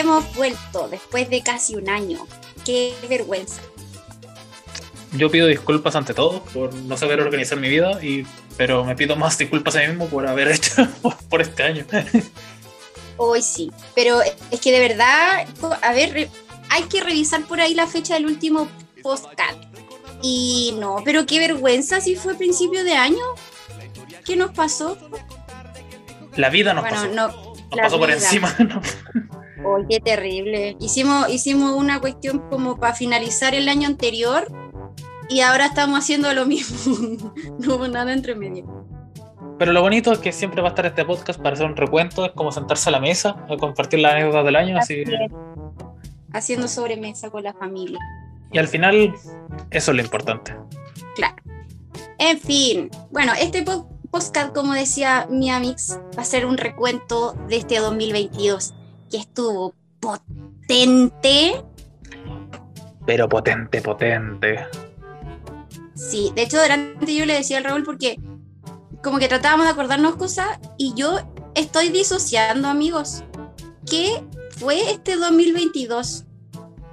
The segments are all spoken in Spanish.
hemos vuelto después de casi un año. Qué vergüenza. Yo pido disculpas ante todo por no saber organizar mi vida, y, pero me pido más disculpas a mí mismo por haber hecho por este año. Hoy sí, pero es que de verdad, a ver, hay que revisar por ahí la fecha del último postcard. Y no, pero qué vergüenza si fue principio de año. ¿Qué nos pasó? La vida nos pasó. No, nos pasó por encima. Oh, qué terrible. Hicimos, hicimos una cuestión como para finalizar el año anterior y ahora estamos haciendo lo mismo. no hubo nada entre medio. Pero lo bonito es que siempre va a estar este podcast para hacer un recuento, es como sentarse a la mesa a compartir las anécdotas del año. Así, Haciendo sobremesa con la familia. Y al final, eso es lo importante. Claro. En fin, bueno, este podcast, como decía mi Amix, va a ser un recuento de este 2022 que estuvo potente. Pero potente, potente. Sí, de hecho, delante yo le decía al Raúl porque como que tratábamos de acordarnos cosas y yo estoy disociando, amigos. ¿Qué fue este 2022?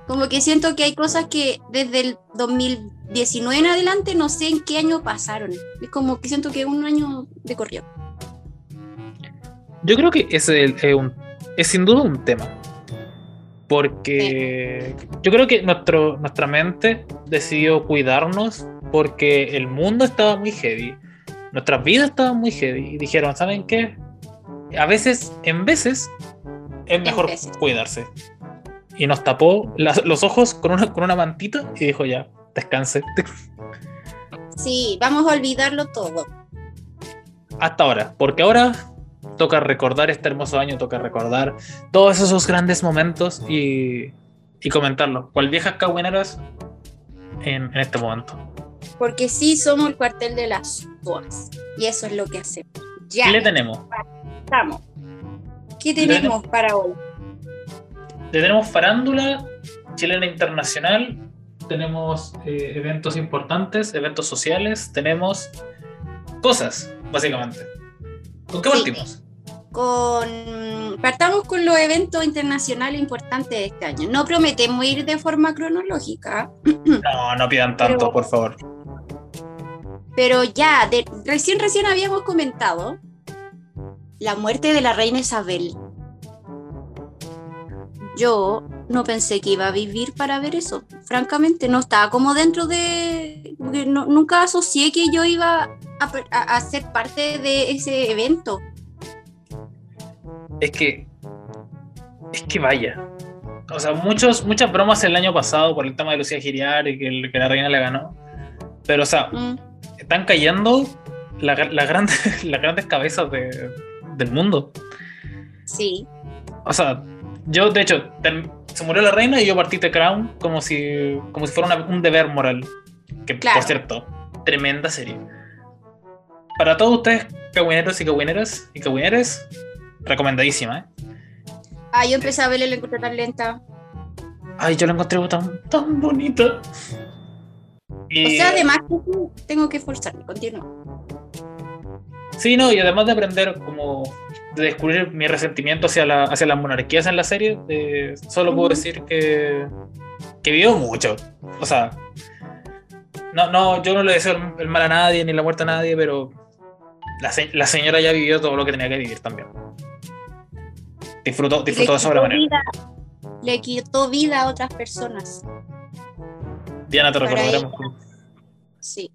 Como que siento que hay cosas que desde el 2019 en adelante no sé en qué año pasaron. Es como que siento que un año de corrió. Yo creo que es, es sin duda un tema. Porque yo creo que nuestro, nuestra mente decidió cuidarnos porque el mundo estaba muy heavy nuestras vidas estaban muy heavy y dijeron, ¿saben qué? A veces, en veces, es mejor cuidarse. Y nos tapó los ojos con una, con una mantita y dijo ya, descanse. Sí, vamos a olvidarlo todo. Hasta ahora, porque ahora toca recordar este hermoso año, toca recordar todos esos grandes momentos y, y comentarlo. ¿Cuál viejas cagüineras en, en este momento? porque sí somos el cuartel de las SOAS y eso es lo que hacemos. Ya. ¿Qué le tenemos? Estamos. ¿Qué tenemos para hoy? Le tenemos farándula chilena internacional, tenemos eh, eventos importantes, eventos sociales, tenemos cosas, básicamente. ¿Con qué partimos? Con, partamos con los eventos internacionales importantes de este año. No prometemos ir de forma cronológica. No, no pidan tanto, por favor. Pero ya, recién, recién habíamos comentado la muerte de la reina Isabel. Yo no pensé que iba a vivir para ver eso. Francamente, no estaba como dentro de... nunca asocié que yo iba a, ser parte de ese evento. Es que... Es que vaya. O sea, muchos, muchas bromas el año pasado por el tema de Lucía Giriar y que, que la reina le ganó. Pero, o sea, mm están cayendo las grandes cabezas del mundo. Sí. O sea, yo de hecho, se murió la reina y yo partí The Crown como si, como si fuera un deber moral. Que por cierto, tremenda serie. Para todos ustedes, cagüineros y cagüineras y cagüineres, recomendadísima, ¿eh? Ah, yo empecé a verla y la encontré tan lenta. Ay, yo la encontré tan, tan bonita. O sea, además tengo que esforzarme, continúa. Sí, no, y además de aprender como de descubrir mi resentimiento hacia, la, hacia las monarquías en la serie, eh, solo puedo decir que, que vivió mucho. O sea, no, no, yo no le deseo el, mal a nadie ni la muerte a nadie, pero la, la, señora ya vivió todo lo que tenía que vivir también. Disfrutó, disfrutó de sobremanera. le quitó vida a otras personas. Diana, te recordaremos. Sí.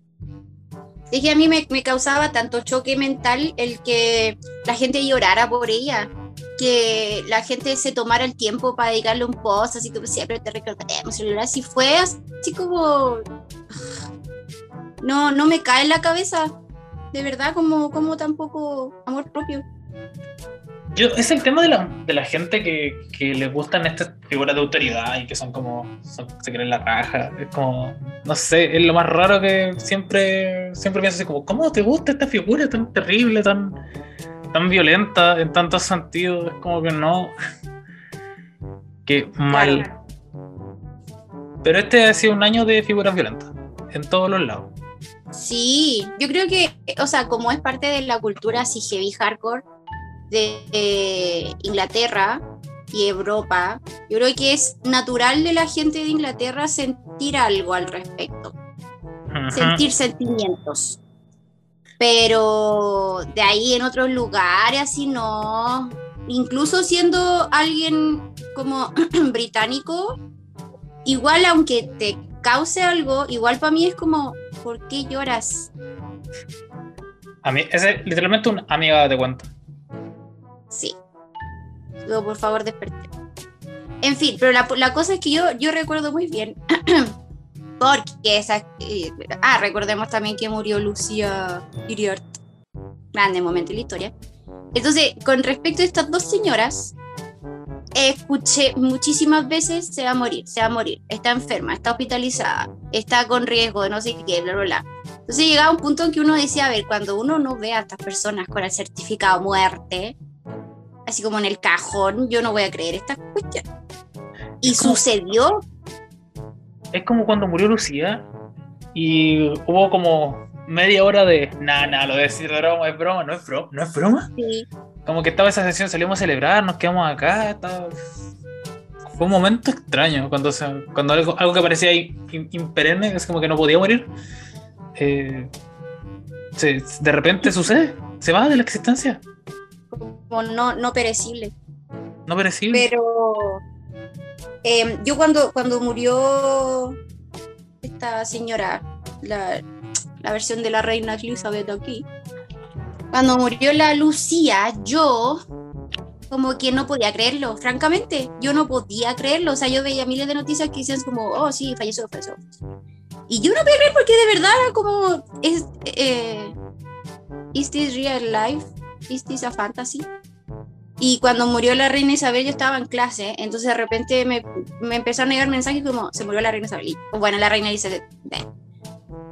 Es que a mí me, causaba tanto choque mental el que la gente llorara por ella, que la gente se tomara el tiempo para dedicarle un post, así como siempre te recordaremos, así fue así como... No, no me cae en la cabeza, de verdad, como, como tampoco amor propio. Yo, es el tema de la, de la gente que, que les gustan estas figuras de autoridad y que son como, se creen la raja. Es como, no sé, es lo más raro que siempre, siempre pienso así como, ¿cómo te gusta esta figura tan terrible, tan, tan violenta en tantos sentidos? Es como que no. Qué mal. Pero este ha sido un año de figuras violentas, en todos los lados. Sí, yo creo que, o sea, como es parte de la cultura así heavy hardcore, de Inglaterra, y Europa, yo creo que es natural de la gente de Inglaterra sentir algo al respecto, sentir sentimientos. Pero de ahí en otros lugares, así no. Incluso siendo alguien como británico, igual aunque te cause algo, igual para mí es como, ¿por qué lloras? A mí, es literalmente una amiga de cuenta. Sí. Luego, por favor, desperté. En fin, pero la, la, cosa es que yo, yo recuerdo muy bien, porque esa... Eh, ah, recordemos también que murió Lucía Iriart. Grande momento en la historia. Entonces, con respecto a estas dos señoras, escuché muchísimas veces se va a morir, se va a morir, está enferma, está hospitalizada, está con riesgo de no sé qué, bla, bla, bla. Entonces llegaba un punto en que uno decía, a ver, cuando uno no ve a estas personas con el certificado muerte, así como en el cajón, yo no voy a creer esta cuestión. Y sucedió. Es como cuando murió Lucía y hubo como media hora de, nada, nada, lo de decir broma, es broma, no es broma, no es broma. Sí. Como que estaba esa sesión, salimos a celebrar, nos quedamos acá, fue un momento extraño cuando, cuando algo, algo que parecía imperenne, es como que no podía morir, eh, de repente sucede, se va de la existencia. Como no, no perecible. No perecible. Pero em, yo cuando, cuando murió esta señora, la, la versión de la reina Elizabeth aquí, cuando murió la Lucía, yo como que no podía creerlo, francamente, yo no podía creerlo, o sea, yo veía miles de noticias que decían como, oh, sí, falleció, falleció. Y yo no podía creer porque de verdad era como, es, eh, ¿is this real life? ¿Is this a fantasy? Y cuando murió la reina Isabel yo estaba en clase, entonces de repente me, me empezaron a llegar mensajes como, se murió la reina Isabel. bueno, la reina Isabel.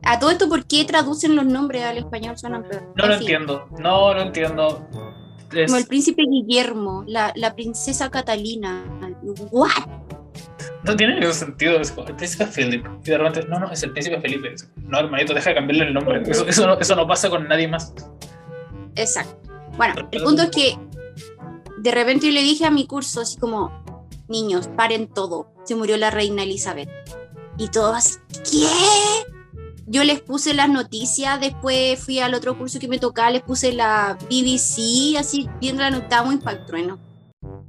A todo esto, ¿por qué traducen los nombres al español? No lo entiendo, no lo entiendo. Como el príncipe Guillermo, la, la princesa Catalina. ¿What? No tiene ningún sentido. el príncipe Felipe. Y de repente, no, no, es el príncipe Felipe. No, hermanito, deja de cambiarle el nombre. Eso, eso, no, eso no pasa con nadie más. Exacto. Bueno, el punto es que de repente yo le dije a mi curso, así como, niños, paren todo. Se murió la reina Elizabeth. Y todos, ¿qué? Yo les puse las noticias, después fui al otro curso que me tocaba, les puse la BBC, así viendo la nota muy impactrueno.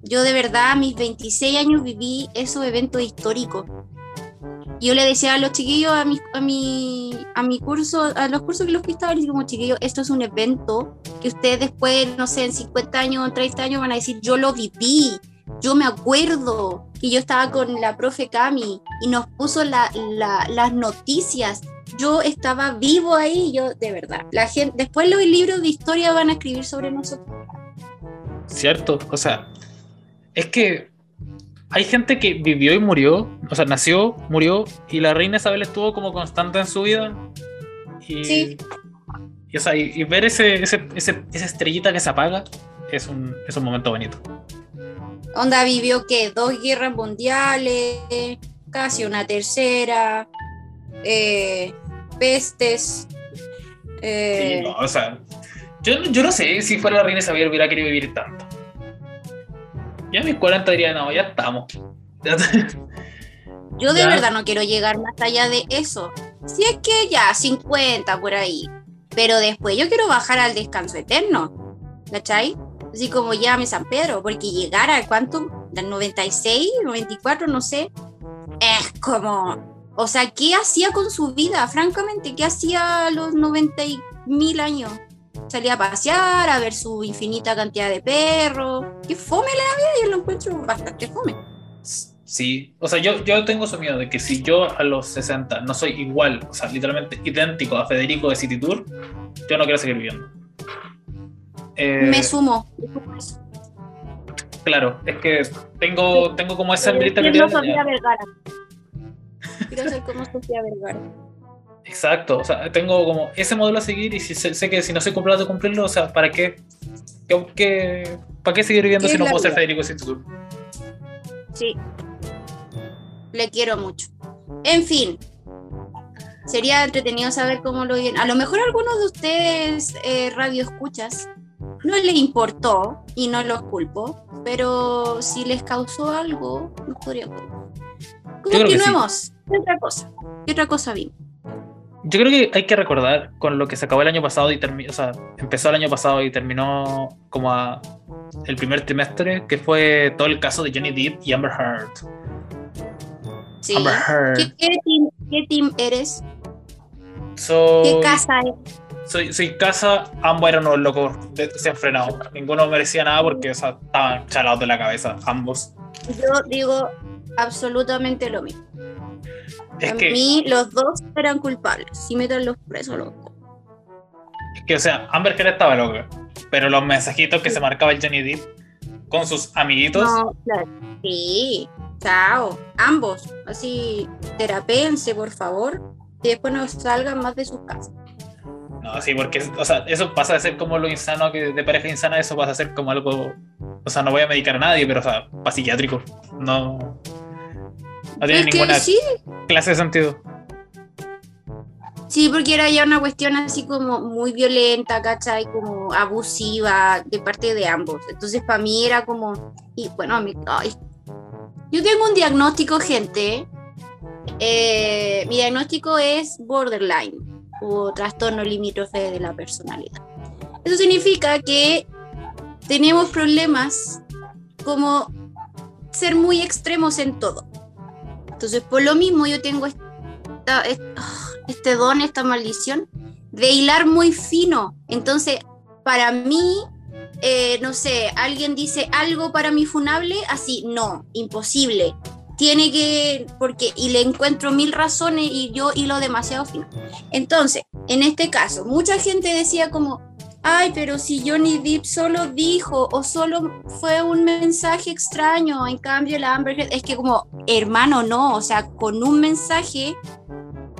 Yo de verdad a mis 26 años viví esos eventos históricos. Yo le decía a los chiquillos, a mi, a mi, a mi curso, a los cursos que los que estaban, como chiquillos, esto es un evento que ustedes después, no sé, en 50 años o 30 años van a decir, yo lo viví, yo me acuerdo que yo estaba con la profe Cami y nos puso la, la, las noticias yo estaba vivo ahí, yo de verdad. La gente, después los libros de historia van a escribir sobre nosotros. Cierto, o sea, es que hay gente que vivió y murió, o sea, nació, murió, y la reina Isabel estuvo como constante en su vida. Y, sí. y, o sea, y, ver ese, ese, ese, esa estrellita que se apaga es un, es un momento bonito. Onda vivió que dos guerras mundiales, casi una tercera, eh, pestes. Eh, o sea, yo, yo, no sé si fuera la reina Isabel hubiera querido vivir tanto. Ya a mis 40 diría, no, ya estamos. Yo de verdad no quiero llegar más allá de eso. Si es que ya, 50 por ahí. Pero después yo quiero bajar al descanso eterno. ¿Cachai? Así como llame San Pedro, porque llegar a cuánto, del 96, 94, no sé, es como o sea, ¿qué hacía con su vida? Francamente, ¿qué hacía a los 90 mil años? Salía a pasear, a ver su infinita cantidad de perros. Qué fome la vida, yo lo encuentro bastante fome. Sí, o sea, yo, yo tengo su miedo de que si yo a los 60 no soy igual, o sea, literalmente idéntico a Federico de City Tour, yo no quiero seguir viviendo. Eh, me sumo. Claro, es que tengo, tengo como esa hambrita que Quiero ser como Sofía Vergara. Exacto, o sea, tengo como ese modelo a seguir y si sé, que si no soy capaz de cumplirlo, o sea, ¿para qué? ¿Qué, para qué seguir viviendo si no puedo ser Federico Instituto? Sí, le quiero mucho. En fin, sería entretenido saber cómo lo viven. A lo mejor algunos de ustedes eh, radio escuchas no les importó y no los culpo, pero si les causó algo, no podría Continuemos. ¿Qué otra cosa? ¿Qué otra cosa vimos? Yo creo que hay que recordar con lo que se acabó el año pasado y terminó, o sea, empezó el año pasado y terminó como a el primer trimestre, que fue todo el caso de Johnny Depp y Amber Heard. Sí. Amber Heard. ¿Qué, team, eres? ¿Qué casa eres? Soy, soy casa, ambos eran unos locos, se han frenado. Ninguno merecía nada porque estaban chalados de la cabeza, ambos. Yo digo absolutamente lo mismo. Es a mí los dos eran culpables. Si meten los presos, loco. Es que, o sea, Amber Heard estaba loca, pero los mensajitos que se marcaba el Johnny Depp con sus amiguitos. No, claro. Sí, chao. Ambos. Así, terapense, por favor. Y después no salgan más de sus casas. No, sí, porque o sea, eso pasa de ser como lo insano que de pareja insana, eso pasa a ser como algo. O sea, no voy a medicar a nadie, pero o sea, para psiquiátrico. No. No tiene ninguna clase de sentido. Sí, porque era ya una cuestión así como muy violenta, ¿cachai? Como abusiva de parte de ambos. Entonces, para mí era como. Y bueno, a mí. Yo tengo un diagnóstico, gente. Eh, mi diagnóstico es borderline o trastorno limítrofe de la personalidad. Eso significa que tenemos problemas como ser muy extremos en todo. Entonces, por lo mismo yo tengo esta, este don, esta maldición de hilar muy fino. Entonces, para mí, eh, no sé, alguien dice algo para mi funable, así, no, imposible. Tiene que, porque, y le encuentro mil razones y yo hilo demasiado fino. Entonces, en este caso, mucha gente decía como, ay, pero si Johnny Depp solo dijo o solo fue un mensaje extraño, en cambio la Amber Heard, es que como, hermano, no, o sea, con un mensaje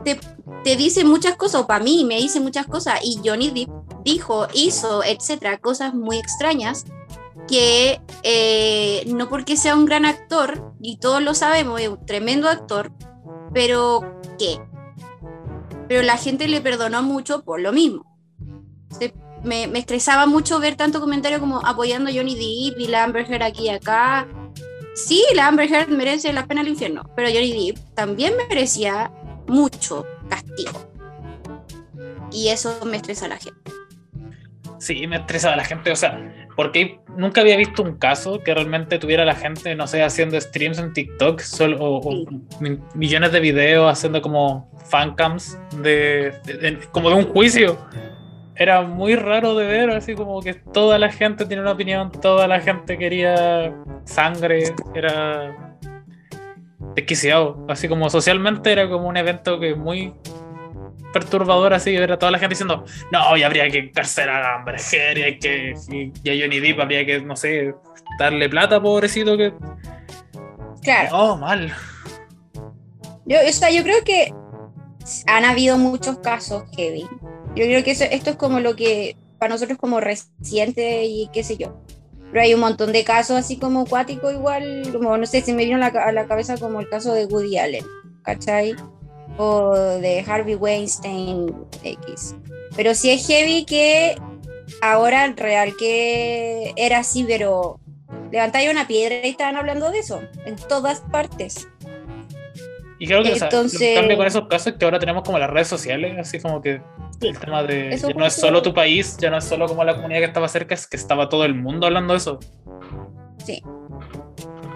te, te dice muchas cosas, o para mí me dice muchas cosas, y Johnny Depp dijo, hizo, etcétera, cosas muy extrañas que eh, no porque sea un gran actor, y todos lo sabemos, es un tremendo actor, pero ¿qué? Pero la gente le perdonó mucho por lo mismo me, estresaba mucho ver tanto comentario como apoyando a Johnny Depp y la Amber Heard aquí y acá. Sí, la Amber Heard merece la pena del infierno, pero Johnny Depp también merecía mucho castigo. Y eso me estresa a la gente. Sí, me estresa a la gente, o sea, porque nunca había visto un caso que realmente tuviera la gente, no sé, haciendo streams en TikTok solo, o, millones de videos haciendo como fancams de, como de un juicio era muy raro de ver, así como que toda la gente tiene una opinión, toda la gente quería sangre, era desquiciado, así como socialmente era como un evento que muy perturbador así ver a toda la gente diciendo no, y habría que encarcelar a Amber Heard y, hay que, y, a Johnny Depp habría que, no sé, darle plata, pobrecito que... Claro. Oh, mal. Yo, o sea, yo creo que han habido muchos casos heavy yo creo que esto es como lo que para nosotros como reciente y qué sé yo. Pero hay un montón de casos así como acuático igual, como no sé, si me vino a la, a la cabeza como el caso de Woody Allen, ¿cachai? O de Harvey Weinstein X. Pero sí es heavy que ahora real que era así, pero levantáis una piedra y estaban hablando de eso en todas partes. Y creo que Entonces, o cambio con esos casos es que ahora tenemos como las redes sociales, así como que el tema de ya no es solo tu país, ya no es solo como la comunidad que estaba cerca, es que estaba todo el mundo hablando de eso. Sí.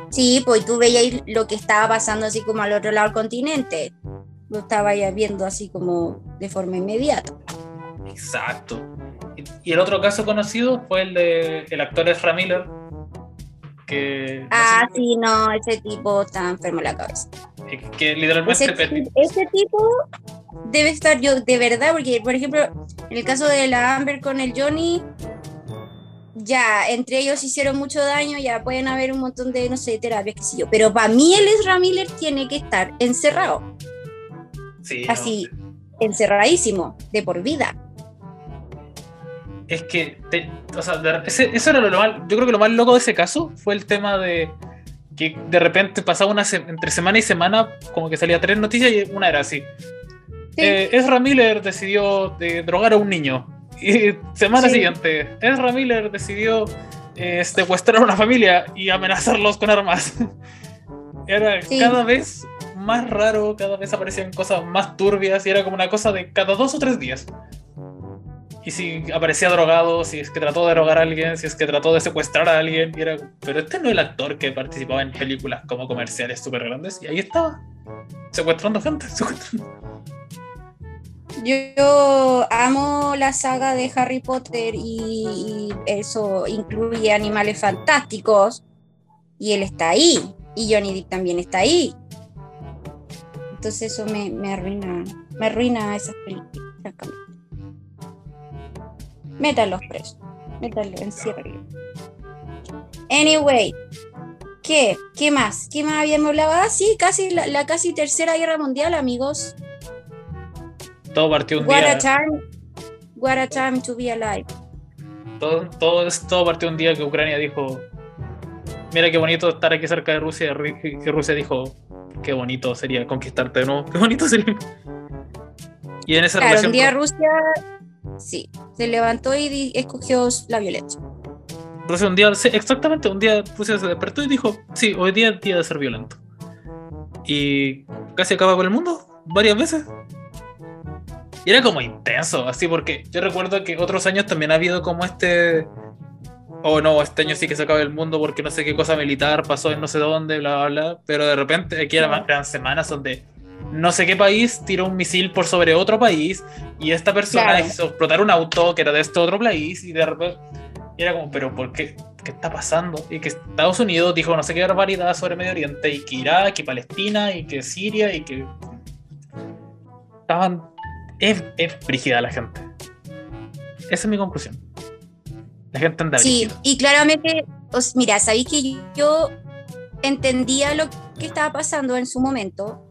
Sí, pues tú veías lo que estaba pasando así como al otro lado del continente. Lo estaba ya viendo así como de forma inmediata. Exacto. Y el otro caso conocido fue el de el actor Ezra Miller, que... Ah, sí, no, ese tipo está enfermo en la cabeza. Que literalmente... Ese, tipo debe estar yo, de verdad, porque por ejemplo, en el caso de la Amber con el Johnny, ya, entre ellos hicieron mucho daño, ya pueden haber un montón de, no sé, terapias, qué sé yo. Pero para mí el Ezra Miller tiene que estar encerrado. Sí, Así, encerradísimo, de por vida es que, o sea, eso era lo más, yo creo que lo más loco de ese caso fue el tema de que de repente pasaba una entre semana y semana como que salía tres noticias y una era así. Eh, Ezra Miller decidió de drogar a un niño Y semana Sí. siguiente, Ezra Miller decidió eh, secuestrar a una familia y amenazarlos con armas. Era Sí. cada vez más raro, cada vez aparecían cosas más turbias y era como una cosa de cada dos o tres días. Y si aparecía drogado, si es que trató de drogar a alguien, si es que trató de secuestrar a alguien, y era, pero este no es el actor que participaba en películas como comerciales súper grandes, y ahí estaba, secuestrando gente, secuestrando. Yo amo la saga de Harry Potter y, eso incluye animales fantásticos y él está ahí y Johnny Depp también está ahí. Entonces eso me, me arruina, me arruina esas películas, francamente. Métanlos presos, métanlos, enciérrenlos. Anyway, ¿qué? ¿Qué más? ¿Qué más habíamos hablado? Ah, sí, casi la, la casi tercera guerra mundial, amigos. Todo partió un What día. a time, what a time to be alive. todo, todo, todo partió un día que Ucrania dijo, mira qué bonito estar aquí cerca de Rusia, y Rusia dijo, qué bonito sería conquistarte de nuevo, qué bonito sería. Y en esa Claro, relación un día con- Rusia, sí, se levantó y escogió la violencia. Rusia un día, sí, exactamente, un día Rusia se despertó y dijo, sí, hoy día es día de ser violento. Y casi acaba con el mundo, varias veces. Y era como intenso, así porque yo recuerdo que otros años también ha habido como este... Oh no, este año sí que se acaba el mundo porque no sé qué cosa militar pasó en no sé dónde, bla, bla, bla. Pero de repente aquí eran, semanas donde no sé qué país tiró un misil por sobre otro país y esta persona Claro. hizo explotar un auto que era de este otro país y de repente y era como, pero ¿por qué? ¿Qué está pasando? Y que Estados Unidos dijo no sé qué barbaridad sobre Medio Oriente y que Irak y Palestina y que Siria y que estaban es, es brígida la gente. Esa es mi conclusión. La gente anda Sí, brígida. y claramente, os, mira, sabéis que yo entendía lo que estaba pasando en su momento,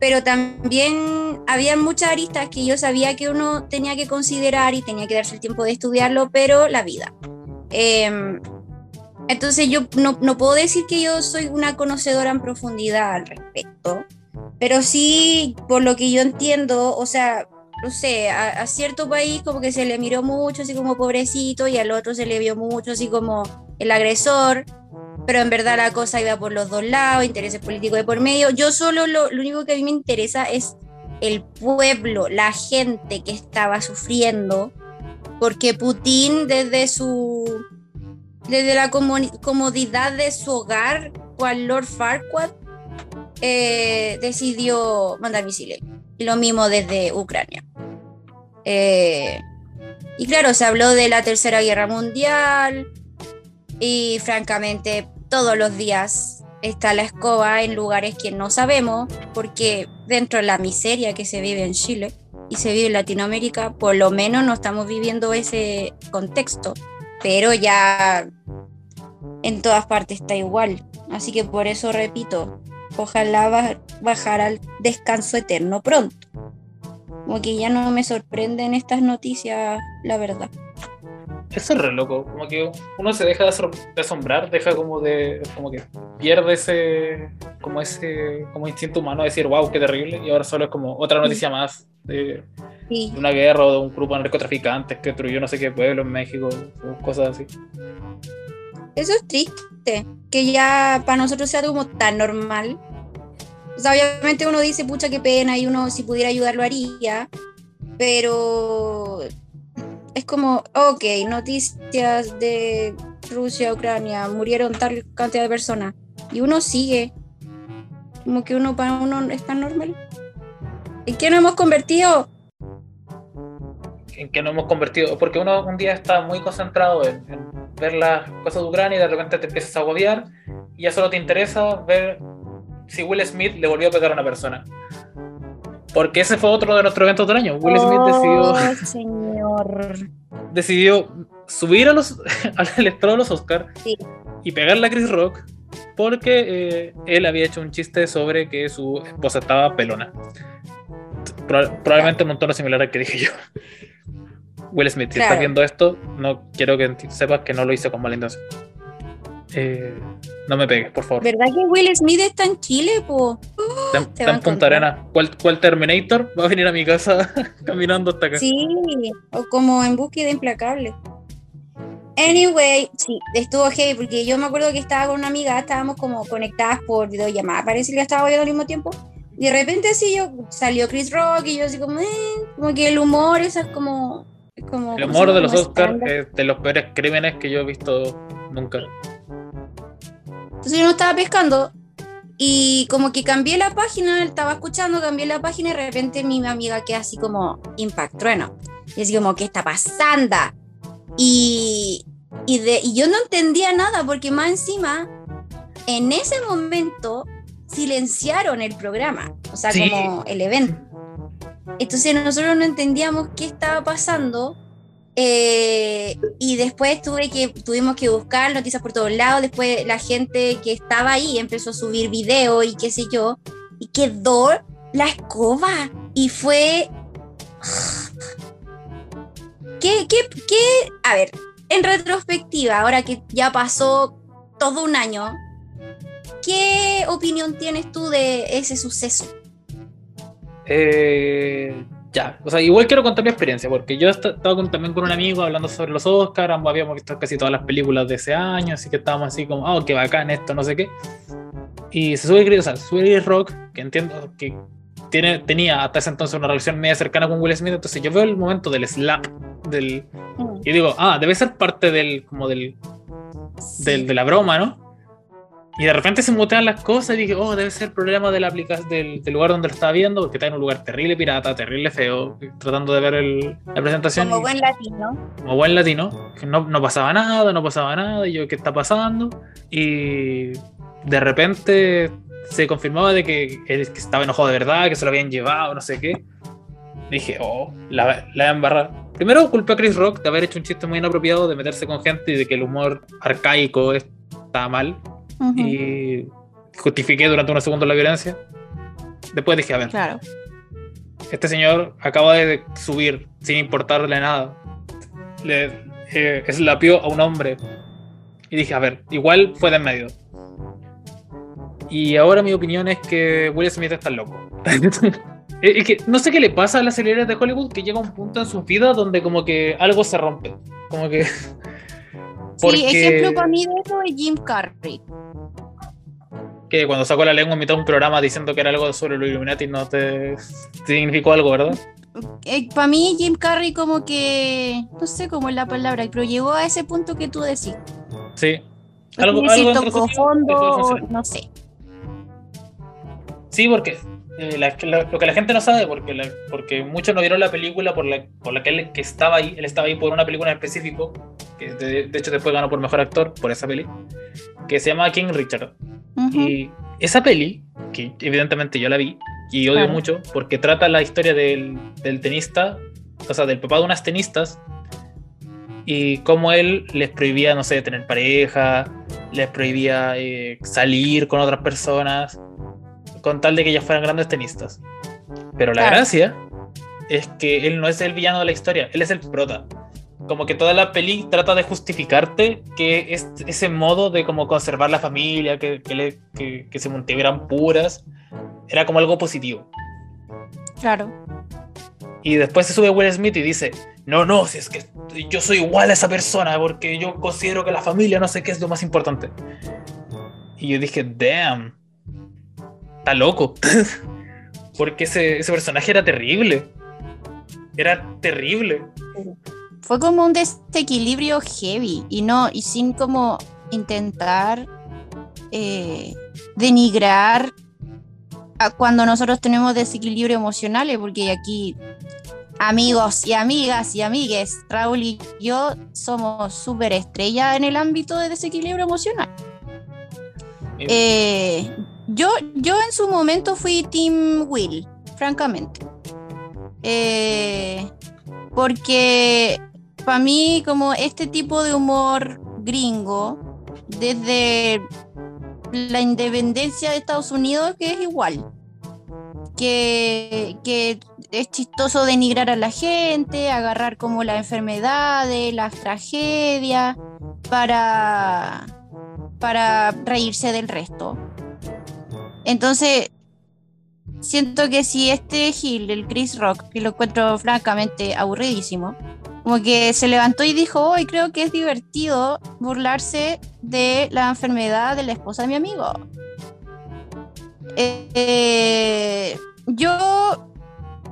pero también había muchas aristas que yo sabía que uno tenía que considerar y tenía que darse el tiempo de estudiarlo, pero la vida. Em, entonces yo no, no puedo decir que yo soy una conocedora en profundidad al respecto, pero sí, por lo que yo entiendo, o sea, no sé, a, cierto país como que se le miró mucho así como pobrecito y al otro se le vio mucho así como el agresor, pero en verdad la cosa iba por los dos lados, intereses políticos de por medio. Yo solo lo, lo único que a mí me interesa es el pueblo, la gente que estaba sufriendo, porque Putin desde su desde la comodidad de su hogar, cual Lord Farquaad, eh, decidió mandar misiles. Lo mismo desde Ucrania. Eh, y claro, se habló de la Tercera Guerra Mundial y francamente todos los días está la escoba en lugares que no sabemos porque dentro de la miseria que se vive en Chile y se vive en Latinoamérica, por lo menos no estamos viviendo ese contexto, pero ya en todas partes está igual. Así que por eso repito, ojalá ba- bajar al descanso eterno pronto. Como que ya no me sorprenden estas noticias, la verdad. Eso es re loco. Como que uno se deja de de asombrar, deja como de. como que pierde ese. como ese. como instinto humano de decir, wow, qué terrible. Y ahora solo es como otra noticia más de Sí, una guerra o de un grupo de narcotraficantes que destruyó no sé qué pueblo en México o cosas así. Eso es triste, que ya para nosotros sea como tan normal. O sea, obviamente uno dice, pucha, qué pena, y uno si pudiera ayudar lo haría, pero es como, ok, noticias de Rusia, Ucrania, murieron tal cantidad de personas, y uno sigue, como que uno para uno es tan normal. ¿En qué nos hemos convertido? en que nos hemos convertido, porque uno un día está muy concentrado en, en ver las cosas de Ucrania y de repente te empiezas a agobiar y ya solo te interesa ver si Will Smith le volvió a pegar a una persona. Porque ese fue otro de nuestros eventos del año. Will Smith decidió, Oh, señor. decidió subir a los, al estrado de los Oscars Sí. y pegarle a Chris Rock porque eh, él había hecho un chiste sobre que su esposa estaba pelona. Proba- probablemente en un tono similar al que dije yo. Will Smith, si Claro. estás viendo esto, no quiero que sepas que no lo hice con mala intención. Eh, no me pegues, por favor. ¿Verdad que Will Smith está en Chile, po? Está, en- está en Punta Arena. ¿Cuál, ¿Cuál Terminator va a venir a mi casa caminando hasta acá? Sí, o como en búsqueda implacable. Anyway, sí, estuvo heavy porque yo me acuerdo que estaba con una amiga, estábamos como conectadas por videollamada, parece que estaba viendo al mismo tiempo. Y de repente así yo salió Chris Rock y yo así como, eh, como que el humor, esa es como, como El ¿cómo humor de los Oscars es de los peores crímenes que yo he visto nunca. Entonces yo no estaba pescando y como que cambié la página, estaba escuchando, cambié la página y de repente mi amiga queda así como impact trueno. Y así como, ¿qué está pasando? Y, y, de, y yo no entendía nada porque más encima, en ese momento, silenciaron el programa, o sea, Sí. como el evento. Entonces nosotros no entendíamos qué estaba pasando. eh, y después tuve que, tuvimos que buscar noticias por todos lados. Después la gente que estaba ahí empezó a subir video y qué sé yo. Y quedó la escoba. Y fue. ¿Qué, qué, qué? A ver, en retrospectiva, ahora que ya pasó todo un año, ¿qué opinión tienes tú de ese suceso? Eh, ya, o sea, igual quiero contar mi experiencia, porque yo est- estaba con- también con un amigo hablando sobre los Oscars, ambos habíamos visto casi todas las películas de ese año, así que estábamos así como, oh, qué bacán esto, no sé qué. Y se sube Chris, o sea, se sube Chris Rock, que entiendo que tiene, tenía hasta ese entonces una relación media cercana con Will Smith, entonces yo veo el momento del slap, del, y digo, ah, debe ser parte del, como del, del- de la broma, ¿no? Y de repente se mutean las cosas y dije, oh, debe ser problema de la aplica- del, del lugar donde lo estaba viendo, porque está en un lugar terrible pirata, terrible feo, tratando de ver el- la presentación. Como buen latino. como buen latino, que no, no pasaba nada, no pasaba nada, y yo, ¿qué está pasando? Y de repente se confirmaba de que, él- que estaba enojado de verdad, que se lo habían llevado, no sé qué. Dije, oh, la, la embarrar. Primero culpé a Chris Rock de haber hecho un chiste muy inapropiado, de meterse con gente y de que el humor arcaico está mal. Y justifiqué durante unos segundos la violencia. Después dije, a ver, Claro. este señor acaba de subir sin importarle nada. Le eh, eslapió a un hombre. Y dije, a ver, igual fue de en medio. Y ahora mi opinión es que Will Smith está loco. Es es que no sé qué le pasa a las celebridades de Hollywood que llega un punto en sus vidas donde como que algo se rompe. Como que... Sí, ejemplo para mí de eso es Jim Carrey. Que cuando sacó la lengua en mitad de un programa diciendo que era algo sobre los Illuminati no te significó algo, ¿verdad? para mí Jim Carrey como que, no sé cómo es la palabra, pero llegó a ese punto que tú decís. Sí. Algo, entre sus- fondo, no sé. Sí, porque eh, la- la- lo que la gente no sabe, porque, la- porque muchos no vieron la película por la, por la que él que estaba ahí, él estaba ahí por una película en específico, que de, de hecho después ganó por mejor actor por esa peli, que se llama King Richard. Y esa peli, que evidentemente yo la vi y odio Claro. mucho, porque trata la historia del, del tenista, o sea, del papá de unas tenistas, y cómo él les prohibía, no sé, tener pareja, les prohibía eh, salir con otras personas, con tal de que ellas fueran grandes tenistas. Pero la Claro. gracia es que él no es el villano de la historia, él es el prota. Como que toda la peli trata de justificarte que es ese modo de como conservar la familia, que, que, le- que- que se mantuvieran puras, era como algo positivo. Claro. Y después se sube Will Smith y dice, no, no, si es que yo soy igual a esa persona, porque yo considero que la familia no sé qué es lo más importante. Y yo dije, damn, está loco. porque ese, ese personaje era terrible. Era terrible. Fue como un desequilibrio heavy y no, y sin como intentar eh, denigrar a cuando nosotros tenemos desequilibrio emocionales, porque aquí amigos y amigas y amigues, Raúl y yo somos súper estrellas en el ámbito de desequilibrio emocional. Eh, yo, yo en su momento fui Team Will, francamente. Eh, porque para mí como este tipo de humor gringo, desde la independencia de Estados Unidos, que es igual. Que, es chistoso denigrar a la gente, agarrar como las enfermedades, las tragedias, para, para reírse del resto. Entonces, siento que si este Gil, el Chris Rock, que lo encuentro francamente aburridísimo, como que se levantó y dijo, hoy creo que es divertido burlarse de la enfermedad de la esposa de mi amigo. Eh, yo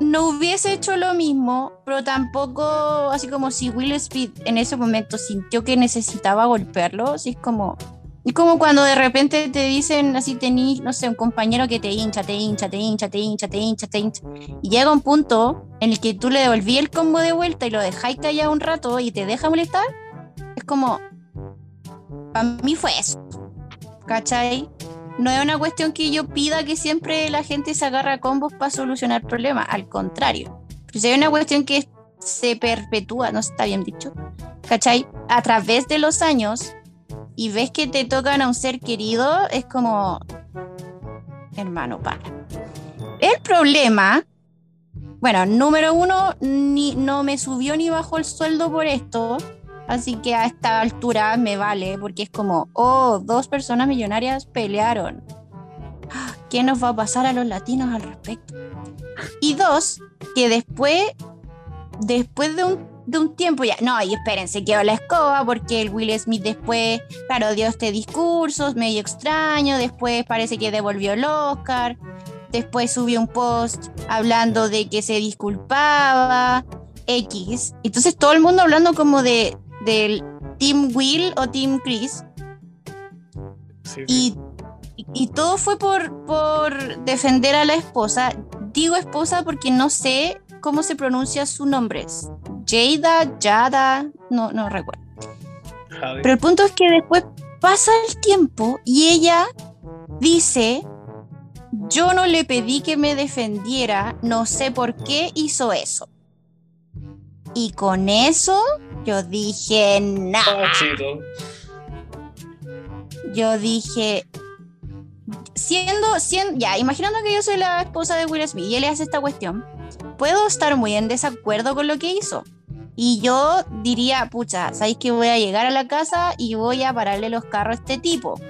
no hubiese hecho lo mismo, pero tampoco, así como si Will Smith en ese momento sintió que necesitaba golpearlo, así es como, es como cuando de repente te dicen así tenís, no sé, un compañero que te hincha, te hincha, te hincha, te hincha, te hincha, te hincha. Y llega un punto en el que tú le devolví el combo de vuelta y lo dejáis callar un rato y te deja molestar. Es como, para mí fue eso. ¿Cachai? No es una cuestión que yo pida que siempre la gente se agarra a combos para solucionar problemas. Al contrario. Pero si hay una cuestión que se perpetúa, no está bien dicho, ¿cachai? A través de los años y ves que te tocan a un ser querido, es como, hermano, para. El problema, bueno, número uno, ni, no me subió ni bajó el sueldo por esto, así que a esta altura me vale, porque es como, oh, dos personas millonarias pelearon. ¿Qué nos va a pasar a los latinos al respecto? Y dos, que después, después de un de un tiempo ya, no, y espérense, quedó la escoba porque el Will Smith después, claro, dio este discurso medio extraño, después parece que devolvió el Oscar, después subió un post hablando de que se disculpaba, X. Entonces todo el mundo hablando como de del Team Will o Team Chris. Y, y, todo fue por, por defender a la esposa. Digo esposa porque no sé cómo se pronuncia su nombre. Jada, Yada, no, no recuerdo. Pero el punto es que después pasa el tiempo y ella dice, yo no le pedí que me defendiera, no sé por qué hizo eso. Y con eso yo dije, nada. Yo dije, siendo, siendo, ya, imaginando que yo soy la esposa de Will Smith y él le hace esta cuestión, puedo estar muy en desacuerdo con lo que hizo. Y yo diría, pucha, ¿sabéis que voy a llegar a la casa y voy a pararle los carros a este tipo?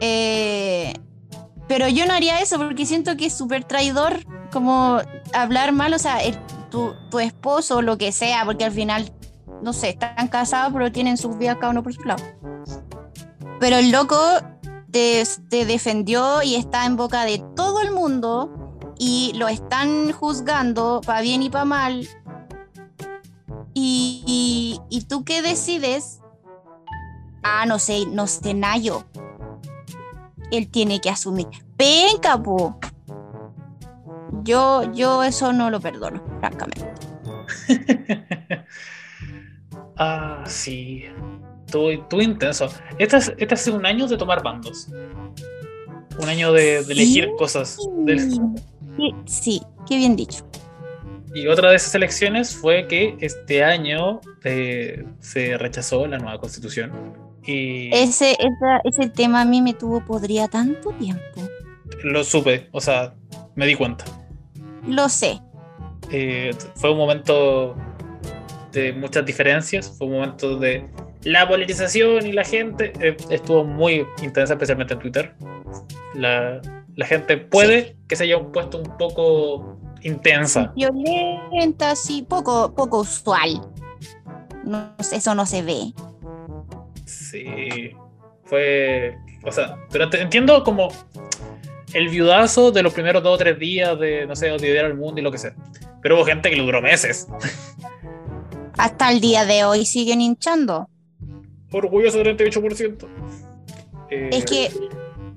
Eh, pero yo no haría eso porque siento que es súper traidor como hablar mal, o sea, tu, tu, esposo o lo que sea, porque al final, no sé, están casados pero tienen sus vidas cada uno por su lado. Pero el loco te, te defendió y está en boca de todo el mundo y lo están juzgando para bien y para mal y, tú qué decides? Ah, no sé, no sé, Nayo. Él tiene que asumir. Venga, po. Yo, yo eso no lo perdono, francamente. ah, sí. Tú, intenso. Este es, este hace un año de tomar bandos. Un año de, elegir cosas. Sí, sí, qué bien dicho. Y otra de esas elecciones fue que este año eh, se rechazó la nueva constitución. Y ese, ese tema a mí me tuvo podría tanto tiempo. Lo supe, o sea, me di cuenta. Lo sé. Eh, fue un momento de muchas diferencias, fue un momento de la politización y la gente eh, estuvo muy intensa, especialmente en Twitter. La, la gente puede que se haya puesto un poco intensa. Violenta, sí, poco, poco usual. No, eso no se ve. Sí, fue. O sea, pero entiendo como el viudazo de los primeros dos o tres días de, no sé, odiar al mundo y lo que sea. Pero hubo gente que lo duró meses. Hasta el día de hoy siguen hinchando. Orgulloso 38%. Es que,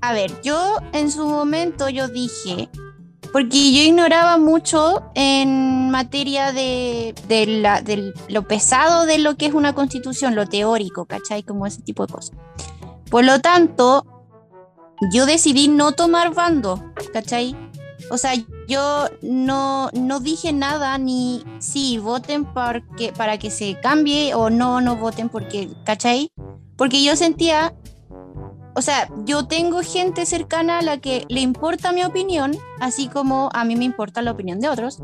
a ver, yo en su momento yo dije, porque yo ignoraba mucho en materia de, la, lo pesado de lo que es una constitución, lo teórico, ¿cachai? Como ese tipo de cosas. Por lo tanto, yo decidí no tomar bando, ¿cachai? O sea, yo no, no dije nada ni sí, voten porque, para que se cambie o no, no voten porque, ¿cachai? Porque yo sentía o sea, yo tengo gente cercana a la que le importa mi opinión, así como a mí me importa la opinión de otros.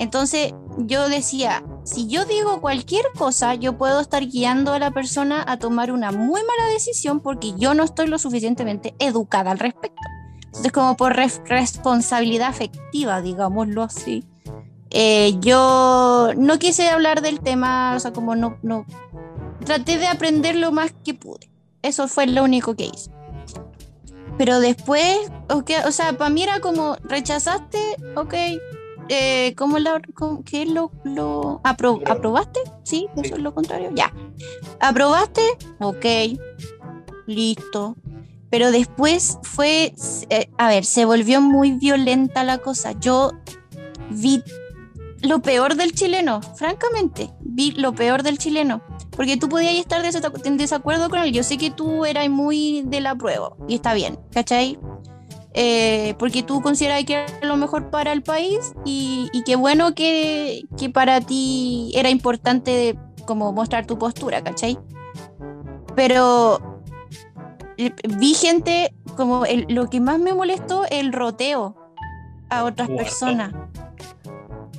Entonces yo decía, si yo digo cualquier cosa, yo puedo estar guiando a la persona a tomar una muy mala decisión porque yo no estoy lo suficientemente educada al respecto. Entonces, como por responsabilidad afectiva, digámoslo así, eh, yo no quise hablar del tema, o sea, como no, no, traté de aprender lo más que pude. Eso fue lo único que hice. Pero después, o sea, para mí era como, rechazaste, ok, eh, ¿cómo, la, qué lo, lo aprobaste? ¿Sí? ¿Eso es lo contrario? Ya. ¿Aprobaste? Ok, listo. Pero después fue, eh, a ver, se volvió muy violenta la cosa. Yo vi lo peor del chileno, francamente, vi lo peor del chileno, porque tú podías estar en desacuerdo con él, yo sé que tú eras muy de la prueba, y está bien, ¿cachai? Eh, porque tú consideras que era lo mejor para el país y, qué bueno que, que, para ti era importante como mostrar tu postura, ¿cachai? Pero eh, vi gente como lo que más me molestó, el roteo a otras personas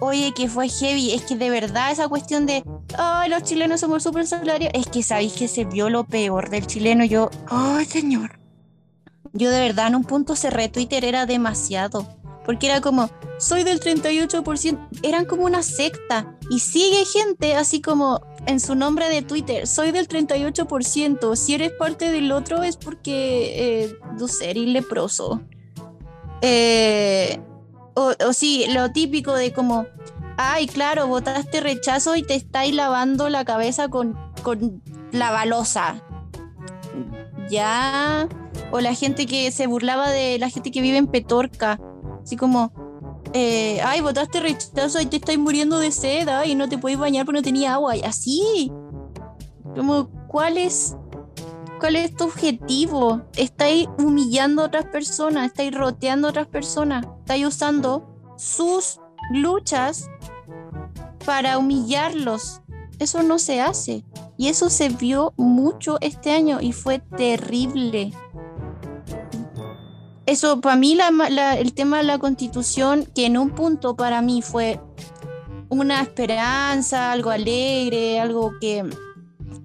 oye, que fue heavy, es que de verdad esa cuestión de, ay, los chilenos somos súper solidarios, es que sabéis que se vio lo peor del chileno, yo, ay, señor. Yo de verdad en un punto cerré Twitter, era demasiado, porque era como, soy del 38%, eran como una secta, y sigue gente así como en su nombre de Twitter, soy del 38%, si eres parte del otro es porque, eh, no sé, eres leproso. Eh, o, sí, lo típico de como, ay, claro, votaste rechazo y te estáis lavando la cabeza con, con la balosa. Ya. O la gente que se burlaba de la gente que vive en Petorca. Así como, eh, ay, votaste rechazo y te estáis muriendo de sed y no te podéis bañar porque no tenía agua. Y así. Como, ¿cuál es ¿Cuál es tu objetivo? Estáis humillando a otras personas, estáis roteando a otras personas, estáis usando sus luchas para humillarlos. Eso no se hace. Y eso se vio mucho este año y fue terrible. Eso, para mí, el tema de la constitución, que en un punto para mí fue una esperanza, algo alegre, algo que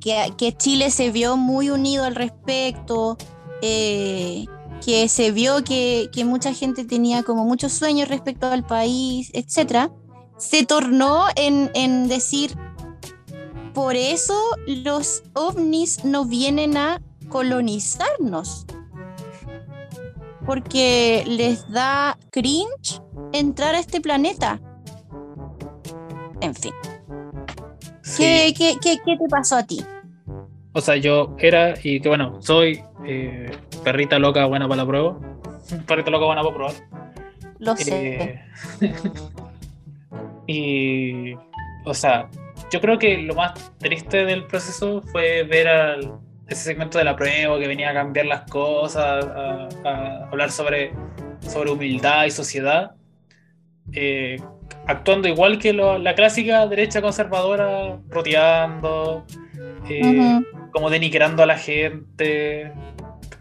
que, Chile se vio muy unido al respecto, eh, que se vio que, mucha gente tenía como muchos sueños respecto al país, etc., se tornó en, en decir, por eso los ovnis no vienen a colonizarnos, porque les da cringe entrar a este planeta. En fin. ¿Qué, te pasó a ti? O sea, yo era, y que bueno, soy eh, perrita loca buena para la prueba. Perrita loca buena para probar. Lo sé. Eh, y, o sea, yo creo que lo más triste del proceso fue ver al, ese segmento de la prueba que venía a cambiar las cosas, a, hablar sobre, sobre humildad y sociedad. Eh, actuando igual que la clásica derecha conservadora, roteando, eh, como denigrando a la gente.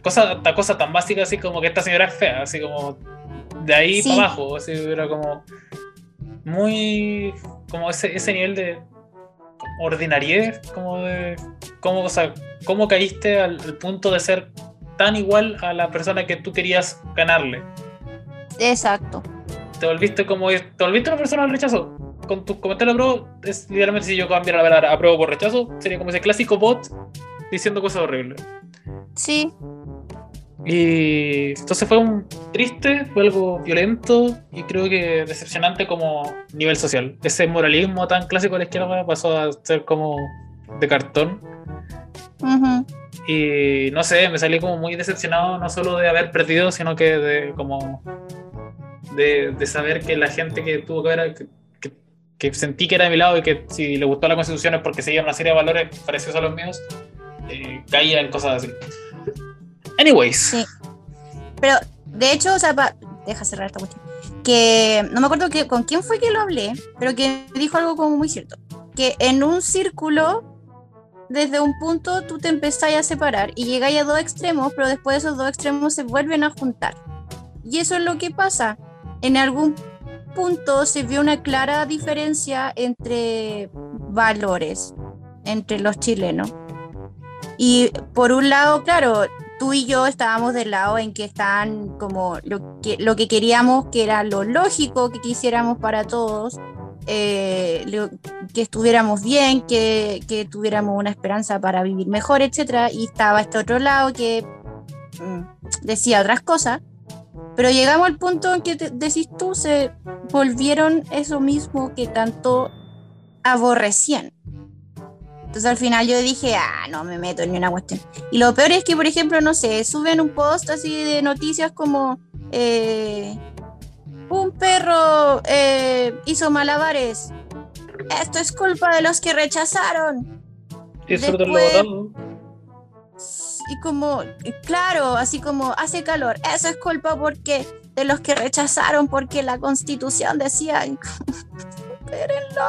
Cosa, cosa tan básica así como que esta señora es fea, así como de ahí para abajo, así era como muy como ese, ese nivel de ordinariedad, como de cómo, o sea, cómo caíste al, al, punto de ser tan igual a la persona que tú querías ganarle. Exacto te volviste como. Te volviste una persona al rechazo. Con tus comentarios apruebo, es literalmente si yo cambiara la palabra apruebo por rechazo, sería como ese clásico bot diciendo cosas horribles. Sí. Y entonces fue un triste, fue algo violento y creo que decepcionante como nivel social. Ese moralismo tan clásico de la izquierda pasó a ser como de cartón. Y no sé, me salí como muy decepcionado, no solo de haber perdido, sino que de como de, saber que la gente que tuvo que ver, que, sentí que era de mi lado y que si le gustó la constitución es porque seguía una serie de valores parecidos a los míos, eh, caía en cosas así. Anyways. Sí. Pero, de hecho, o sea, deja cerrar esta cuestión. Que no me acuerdo que, con quién fue que lo hablé, pero que dijo algo como muy cierto. Que en un círculo desde un punto tú te empezáis a separar y llegáis a dos extremos, pero después esos dos extremos se vuelven a juntar. Y eso es lo que pasa en algún punto se vio una clara diferencia entre valores entre los chilenos. Y por un lado, claro, tú y yo estábamos del lado en que estaban como lo que, lo que queríamos, que era lo lógico que quisiéramos para todos, eh, que estuviéramos bien, que, que, tuviéramos una esperanza para vivir mejor, etc. Y estaba este otro lado que mm, decía otras cosas. Pero llegamos al punto en que decís tú, se volvieron eso mismo que tanto aborrecían. Entonces al final yo dije, ah, no me meto en una cuestión. Y lo peor es que, por ejemplo, no sé, suben un post así de noticias como eh, un perro eh, hizo malabares. Esto es culpa de los que rechazaron. Eso lo Y como, claro, así como hace calor. Eso es culpa porque de los que rechazaron porque la constitución decía. Espérenlo.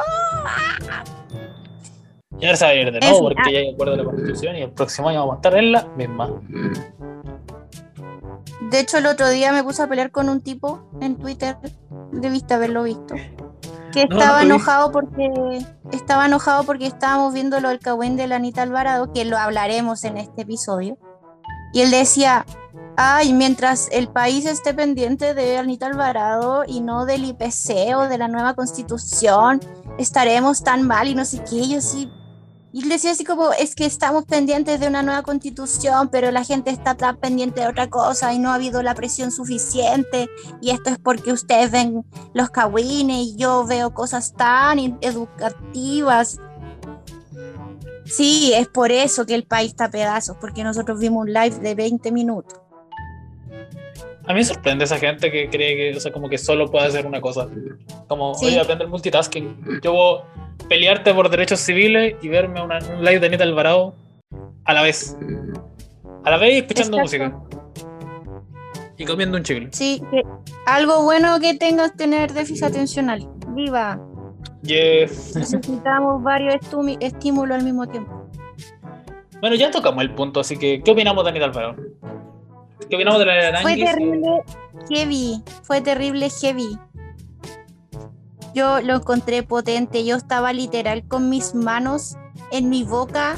Ya se va a ir de nuevo porque ya hay acuerdo de la constitución y el próximo año vamos a estar en la misma. De hecho, el otro día me puse a pelear con un tipo en Twitter, debiste haberlo visto, que estaba enojado porque estaba enojado porque estábamos viendo lo del cagüín de la Anita Alvarado, que lo hablaremos en este episodio. Y él decía, ay, mientras el país esté pendiente de Anita Alvarado y no del IPC o de la nueva constitución, estaremos tan mal y no sé qué. Y yo sí, y decía así como, es que estamos pendientes de una nueva constitución, pero la gente está tan pendiente de otra cosa y no ha habido la presión suficiente. Y esto es porque ustedes ven los cagüines y yo veo cosas tan educativas. Sí, es por eso que el país está a pedazos, porque nosotros vimos un live de 20 minutos. A mí me sorprende esa gente que cree que, o sea, como que solo puede hacer una cosa. Como, sí. oye, aprende el multitasking. Yo pelearte por derechos civiles y verme una, un live de Anita Alvarado a la vez. A la vez escuchando música. Y comiendo un chicle. Sí, algo bueno que tengas tener déficit atencional. Viva. Yes. Necesitamos varios estímulos al mismo tiempo. Bueno, ya tocamos el punto, así que, ¿qué opinamos de Anita Alvarado? ¿Qué opinamos de la Fue terrible heavy, fue terrible heavy. Yo lo encontré potente, yo estaba literal con mis manos en mi boca,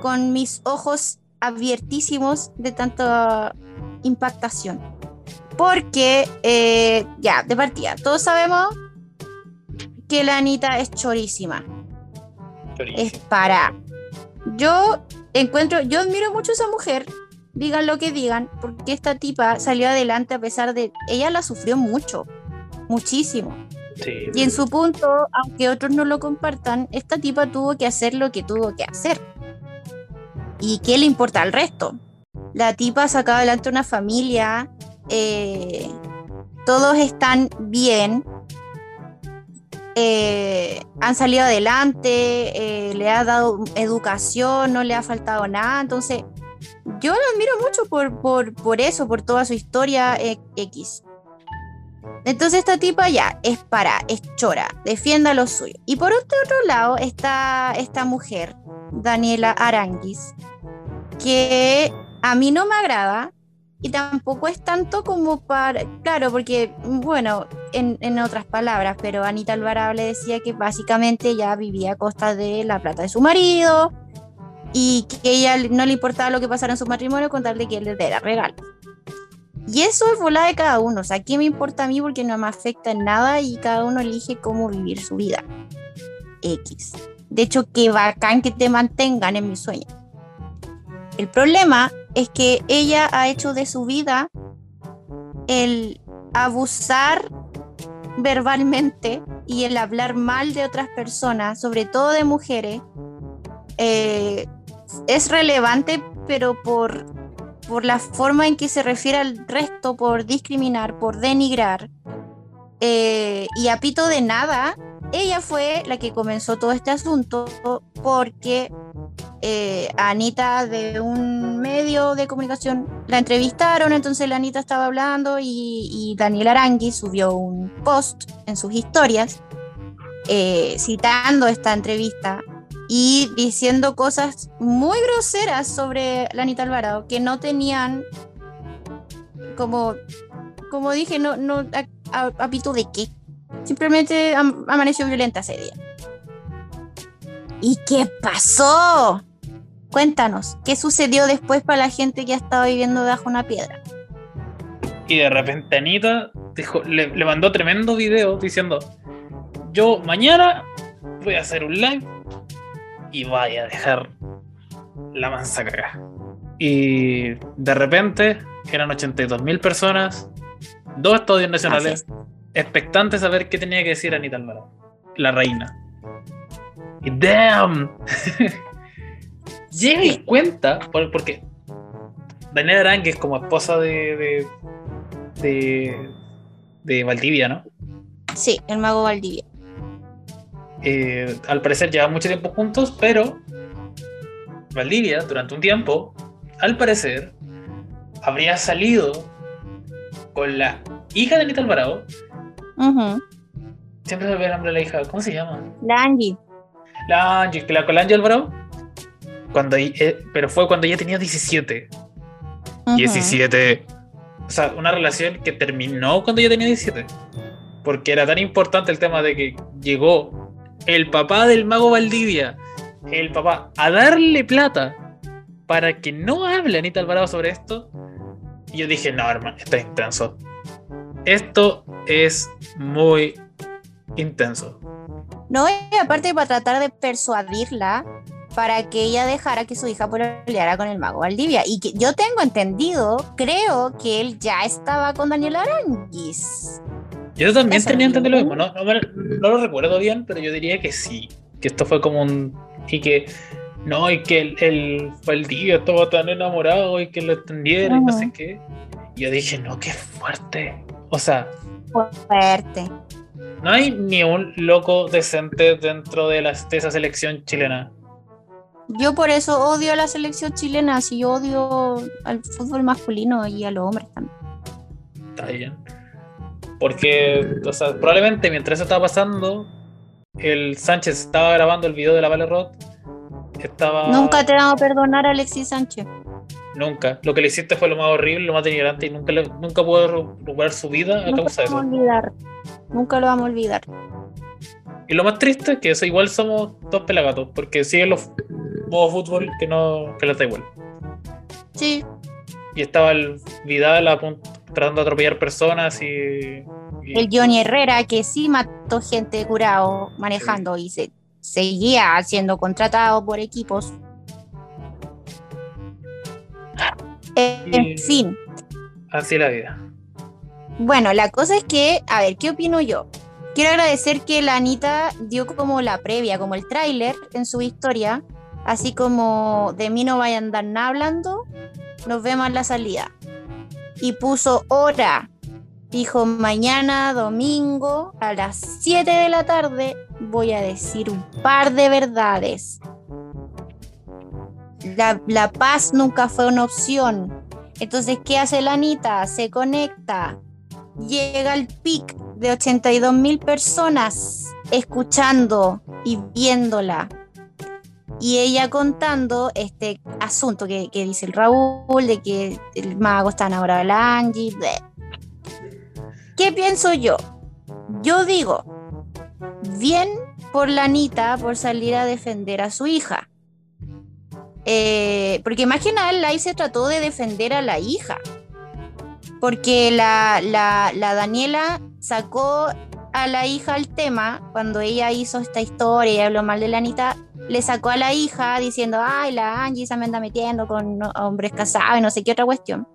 con mis ojos abiertísimos de tanta impactación. Porque, eh, ya, de partida, todos sabemos que la Anita es chorísima. chorísima. Es para. Yo encuentro, yo admiro mucho a esa mujer, digan lo que digan, porque esta tipa salió adelante a pesar de. Ella la sufrió mucho, muchísimo. Y en su punto, aunque otros no lo compartan, esta tipa tuvo que hacer lo que tuvo que hacer. ¿Y qué le importa al resto? La tipa ha sacado adelante una familia, eh, todos están bien, eh, han salido adelante, eh, le ha dado educación, no le ha faltado nada. Entonces, yo la admiro mucho por, por, por eso, por toda su historia X. Entonces esta tipa ya es para, es chora, defienda lo suyo. Y por otro lado está esta mujer, Daniela Aranguis, que a mí no me agrada y tampoco es tanto como para, claro, porque, bueno, en, otras palabras, pero Anita Alvarado le decía que básicamente ya vivía a costa de la plata de su marido y que ella no le importaba lo que pasara en su matrimonio con tal de que él le diera regalos. Y eso es volada de cada uno. O sea, ¿qué me importa a mí? Porque no me afecta en nada y cada uno elige cómo vivir su vida. X. De hecho, qué bacán que te mantengan en mi sueño. El problema es que ella ha hecho de su vida el abusar verbalmente y el hablar mal de otras personas, sobre todo de mujeres, eh, es relevante, pero por por la forma en que se refiere al resto, por discriminar, por denigrar. Eh, y a pito de nada, ella fue la que comenzó todo este asunto porque eh, Anita de un medio de comunicación la entrevistaron, entonces Anita estaba hablando y, Daniel Arangui subió un post en sus historias eh, citando esta entrevista y diciendo cosas muy groseras sobre la Anita Alvarado que no tenían como como dije no no de qué. Simplemente amaneció violenta ese día. Y qué pasó Cuéntanos, ¿qué sucedió después para la gente que ha estado viviendo bajo una piedra? Y de repente Anita le mandó tremendo video diciendo, yo mañana voy a hacer un live y vaya a dejar la mansa cagada. Y de repente eran 82 mil personas, dos estadios nacionales, expectantes a ver qué tenía que decir Anita Alvarado, la reina. Y damn, llega y cuenta, porque Daniela Arangue es como esposa de, de, de, Valdivia, ¿no? Sí, el mago Valdivia. Eh, al parecer llevan mucho tiempo juntos, pero Valdivia, durante un tiempo, al parecer, habría salido con la hija de Anita Alvarado. Siempre se ve el nombre de la hija. ¿Cómo se llama? La Angie. La Angie, la con la Angie Alvarado. Cuando, eh, pero fue cuando ella tenía 17. 17. O sea, una relación que terminó cuando ella tenía 17. Porque era tan importante el tema de que llegó el papá del mago Valdivia, el papá, a darle plata para que no hable Anita Alvarado sobre esto. Y yo dije, no, hermano, esto es intenso. Esto es muy intenso. No, y aparte para tratar de persuadirla para que ella dejara que su hija peleara con el mago Valdivia. Y que yo tengo entendido, creo que él ya estaba con Daniel Aranguis. Yo también tenía entendido lo mismo, no, no, lo recuerdo bien, pero yo diría que sí, que esto fue como un... y que... No, y que el, el Valdivia estaba tan enamorado y que lo entendiera y no sé qué. yo dije, no, qué fuerte. O sea... Fuerte. No hay ni un loco decente dentro de, la, de esa selección chilena. Yo por eso odio a la selección chilena, si yo odio al fútbol masculino y a los hombres también. Está bien. Porque, o sea, probablemente mientras eso estaba pasando, el Sánchez estaba grabando el video de la Vale Rod. Estaba... Nunca te vamos a perdonar, Alexis Sánchez. Nunca. Lo que le hiciste fue lo más horrible, lo más denigrante y nunca, nunca pudo recuperar su vida a causa de eso. Olvidar. Nunca lo vamos a olvidar. Y lo más triste es que eso igual somos dos pelagatos, porque siguen los modos fútbol que no que les da igual. Sí. Y estaba el Vidal tratando de atropellar personas y, El Johnny Herrera, que sí mató gente curado manejando y se seguía siendo contratado por equipos. En fin. Así la vida. Bueno, la cosa es que, a ver, ¿qué opino yo? Quiero agradecer que la Anita dio como la previa, como el tráiler en su historia, así como de mí no vayan a andar nada hablando, nos vemos en la salida. Y puso hora, dijo mañana domingo a las 7 de la tarde voy a decir un par de verdades. La, la paz nunca fue una opción. Entonces, ¿qué hace la Anita? Se conecta, llega al pic de 82 mil personas escuchando y viéndola. Y ella contando este asunto que, dice el Raúl, de que el mago está enamorado de la Angie. ¿Qué pienso yo? Yo digo, bien por la Anita por salir a defender a su hija. Eh, porque más que nada el live se trató de defender a la hija porque la, Daniela sacó a la hija al tema cuando ella hizo esta historia y habló mal de la Anita, le sacó a la hija diciendo, ay, la Angie se me anda metiendo con hombres casados y no sé qué otra cuestión.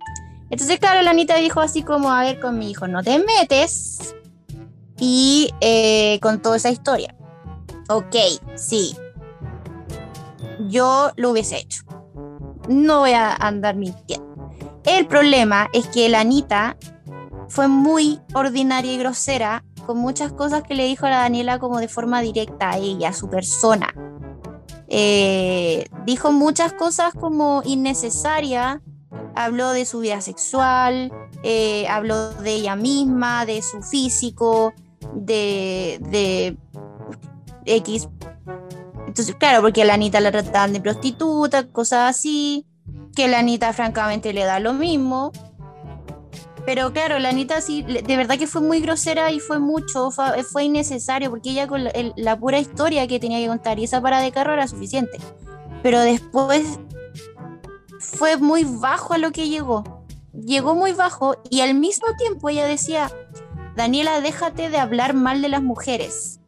Entonces, claro, la Anita dijo así como, a ver, con mi hijo, no te metes. Y eh, con toda esa historia. Ok, sí. Yo lo hubiese hecho. No voy a andar mintiendo. El problema es que la Anita fue muy ordinaria y grosera con muchas cosas que le dijo a la Daniela como de forma directa a ella, a su persona. Eh, dijo muchas cosas como innecesarias, habló de su vida sexual, eh, habló de ella misma, de su físico, de, de X. Entonces, claro, porque a la Anita la trataban de prostituta, cosas así que la Anita francamente le da lo mismo. Pero claro, la Anita sí, de verdad que fue muy grosera y fue mucho, fue, innecesario, porque ella con la, pura historia que tenía que contar y esa parada de carro era suficiente. pero después fue muy bajo a lo que llegó. Llegó muy bajo y al mismo tiempo ella decía, Daniela, déjate de hablar mal de las mujeres.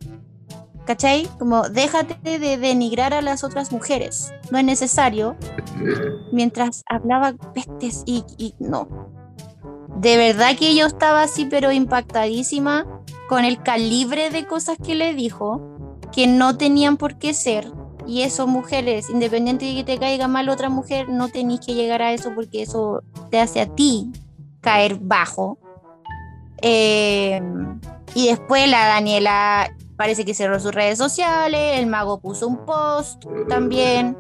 ¿Cachai? Como déjate de denigrar a las otras mujeres. No es necesario. Mientras hablaba pestes y, y no. De verdad que yo estaba así, pero impactadísima con el calibre de cosas que le dijo, que no tenían por qué ser. Y eso, mujeres, independiente de que te caiga mal otra mujer, no tenéis que llegar a eso porque eso te hace a ti caer bajo. Eh, y después la Daniela parece que cerró sus redes sociales, el mago puso un post también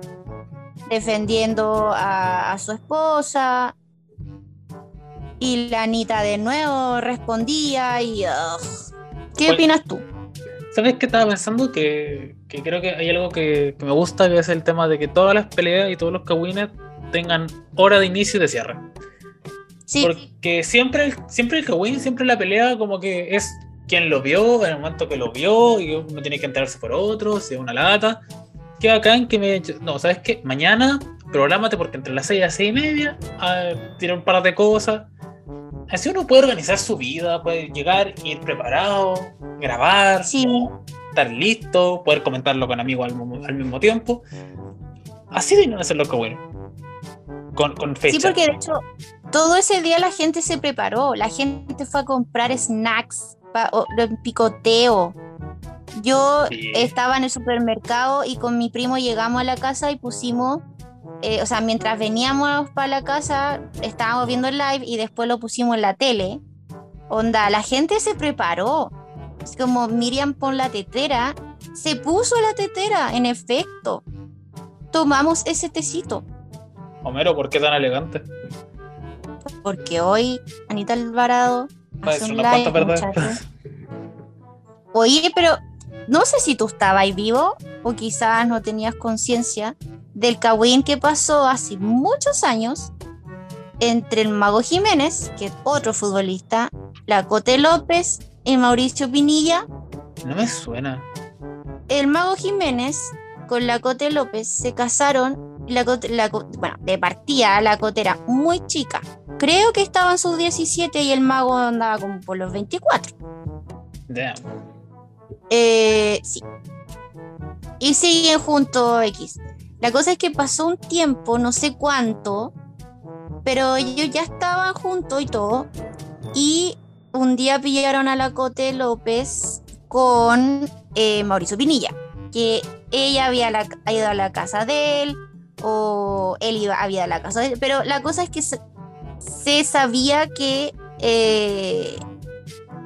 defendiendo a, a su esposa. Y la Anita de nuevo respondía y... ugh. ¿Qué opinas tú? ¿Sabes qué estaba pensando? Que, que creo que hay algo que, que me gusta, que es el tema de que todas las peleas y todos los kawines tengan hora de inicio y de cierre. Sí, Porque siempre el, siempre el kawin, siempre la pelea como que es quien lo vio, en el momento que lo vio, y uno tiene que enterarse por otro, si es una lata. Qué bacán que me... No, ¿sabes qué? Mañana, prográmate porque entre las 6 y las 6 y media, ah, tiene un par de cosas. Así uno puede organizar su vida, puede llegar, ir preparado, grabar, sí. estar listo, poder comentarlo con amigos al, al mismo tiempo. Así de no hacerlo bueno. Con, con fecha. Sí, porque de hecho, todo ese día la gente se preparó, la gente fue a comprar snacks, pa- o- picoteo. Yo Sí. estaba en el supermercado y con mi primo llegamos a la casa y pusimos, eh, o sea, mientras veníamos para la casa, estábamos viendo el live y después lo pusimos en la tele. Onda, la gente se preparó. Es como Miriam pon la tetera, se puso la tetera, en efecto. Tomamos ese tecito. Homero, ¿por qué tan elegante? porque hoy Anita Alvarado hace un live. Oye, pero no sé si tú estabas ahí vivo o quizás no tenías conciencia del cagüín que pasó hace muchos años entre el Mago Jiménez, que es otro futbolista, la Cote López y Mauricio Pinilla. No me suena. El Mago Jiménez con la Cote López se casaron. La la bueno, de partida la Cote era muy chica. Creo que estaba en sus 17 y el Mago andaba como por los 24. Damn. Eh, sí. Y siguen juntos X. La cosa es que pasó un tiempo, no sé cuánto, pero ellos ya estaban juntos y todo. Y un día pillaron a la Cote López con eh, Mauricio Pinilla, que ella había ido a la casa de él, o él iba, había ido a la casa de él. Pero la cosa es que se, se sabía que eh,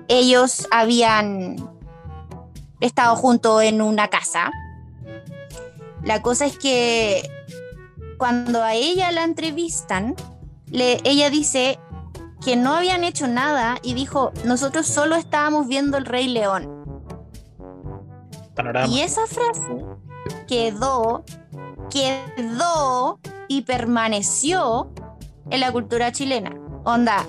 ellos habían estado juntos en una casa. La cosa es que cuando a ella la entrevistan, le- ella dice que no habían hecho nada y dijo, nosotros solo estábamos viendo el Rey León. Panorama. Y esa frase quedó, quedó y permaneció en la cultura chilena. Onda,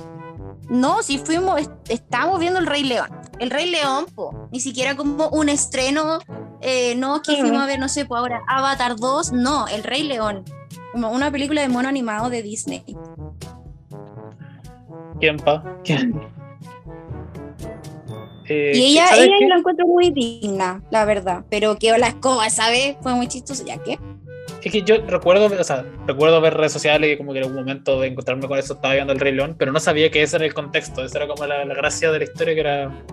no, si fuimos, est- estábamos viendo el Rey León. El Rey León, po, ni siquiera como un estreno, eh, no, que Sí. fuimos a ver, no sé, pues ahora Avatar 2, no, el Rey León. Como una película de mono animado de Disney. ¿Quién, pa? ¿Quién? Eh, Y ella, ¿sabes ella qué? la encuentro muy digna, la verdad. Pero que la escoba, ¿sabes? Fue muy chistoso, ya que. Es que yo recuerdo, o sea, recuerdo ver redes sociales y como que en algún momento de encontrarme con eso estaba viendo el Rey León, pero no sabía que ese era el contexto, esa era como la, la gracia de la historia que era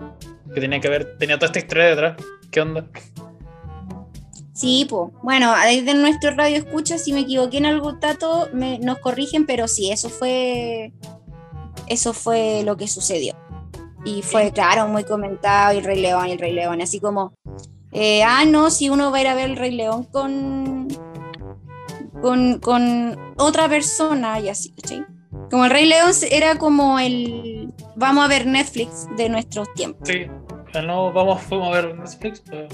que tenía que ver, tenía toda esta historia detrás. ¿Qué onda? Sí, pues. Bueno, desde nuestro radio escucha, si me equivoqué en algún dato, me, nos corrigen, pero sí, eso fue. Eso fue lo que sucedió. Y fue, claro, muy comentado, y el Rey León, y el Rey León, así como. eh, ah, no, si uno va a ir a ver el Rey León con. con, con otra persona, y así, ¿cachai? Como el Rey León era como el. Vamos a ver Netflix de nuestros tiempos. Sí, o sea, no vamos, fuimos a ver Netflix, pero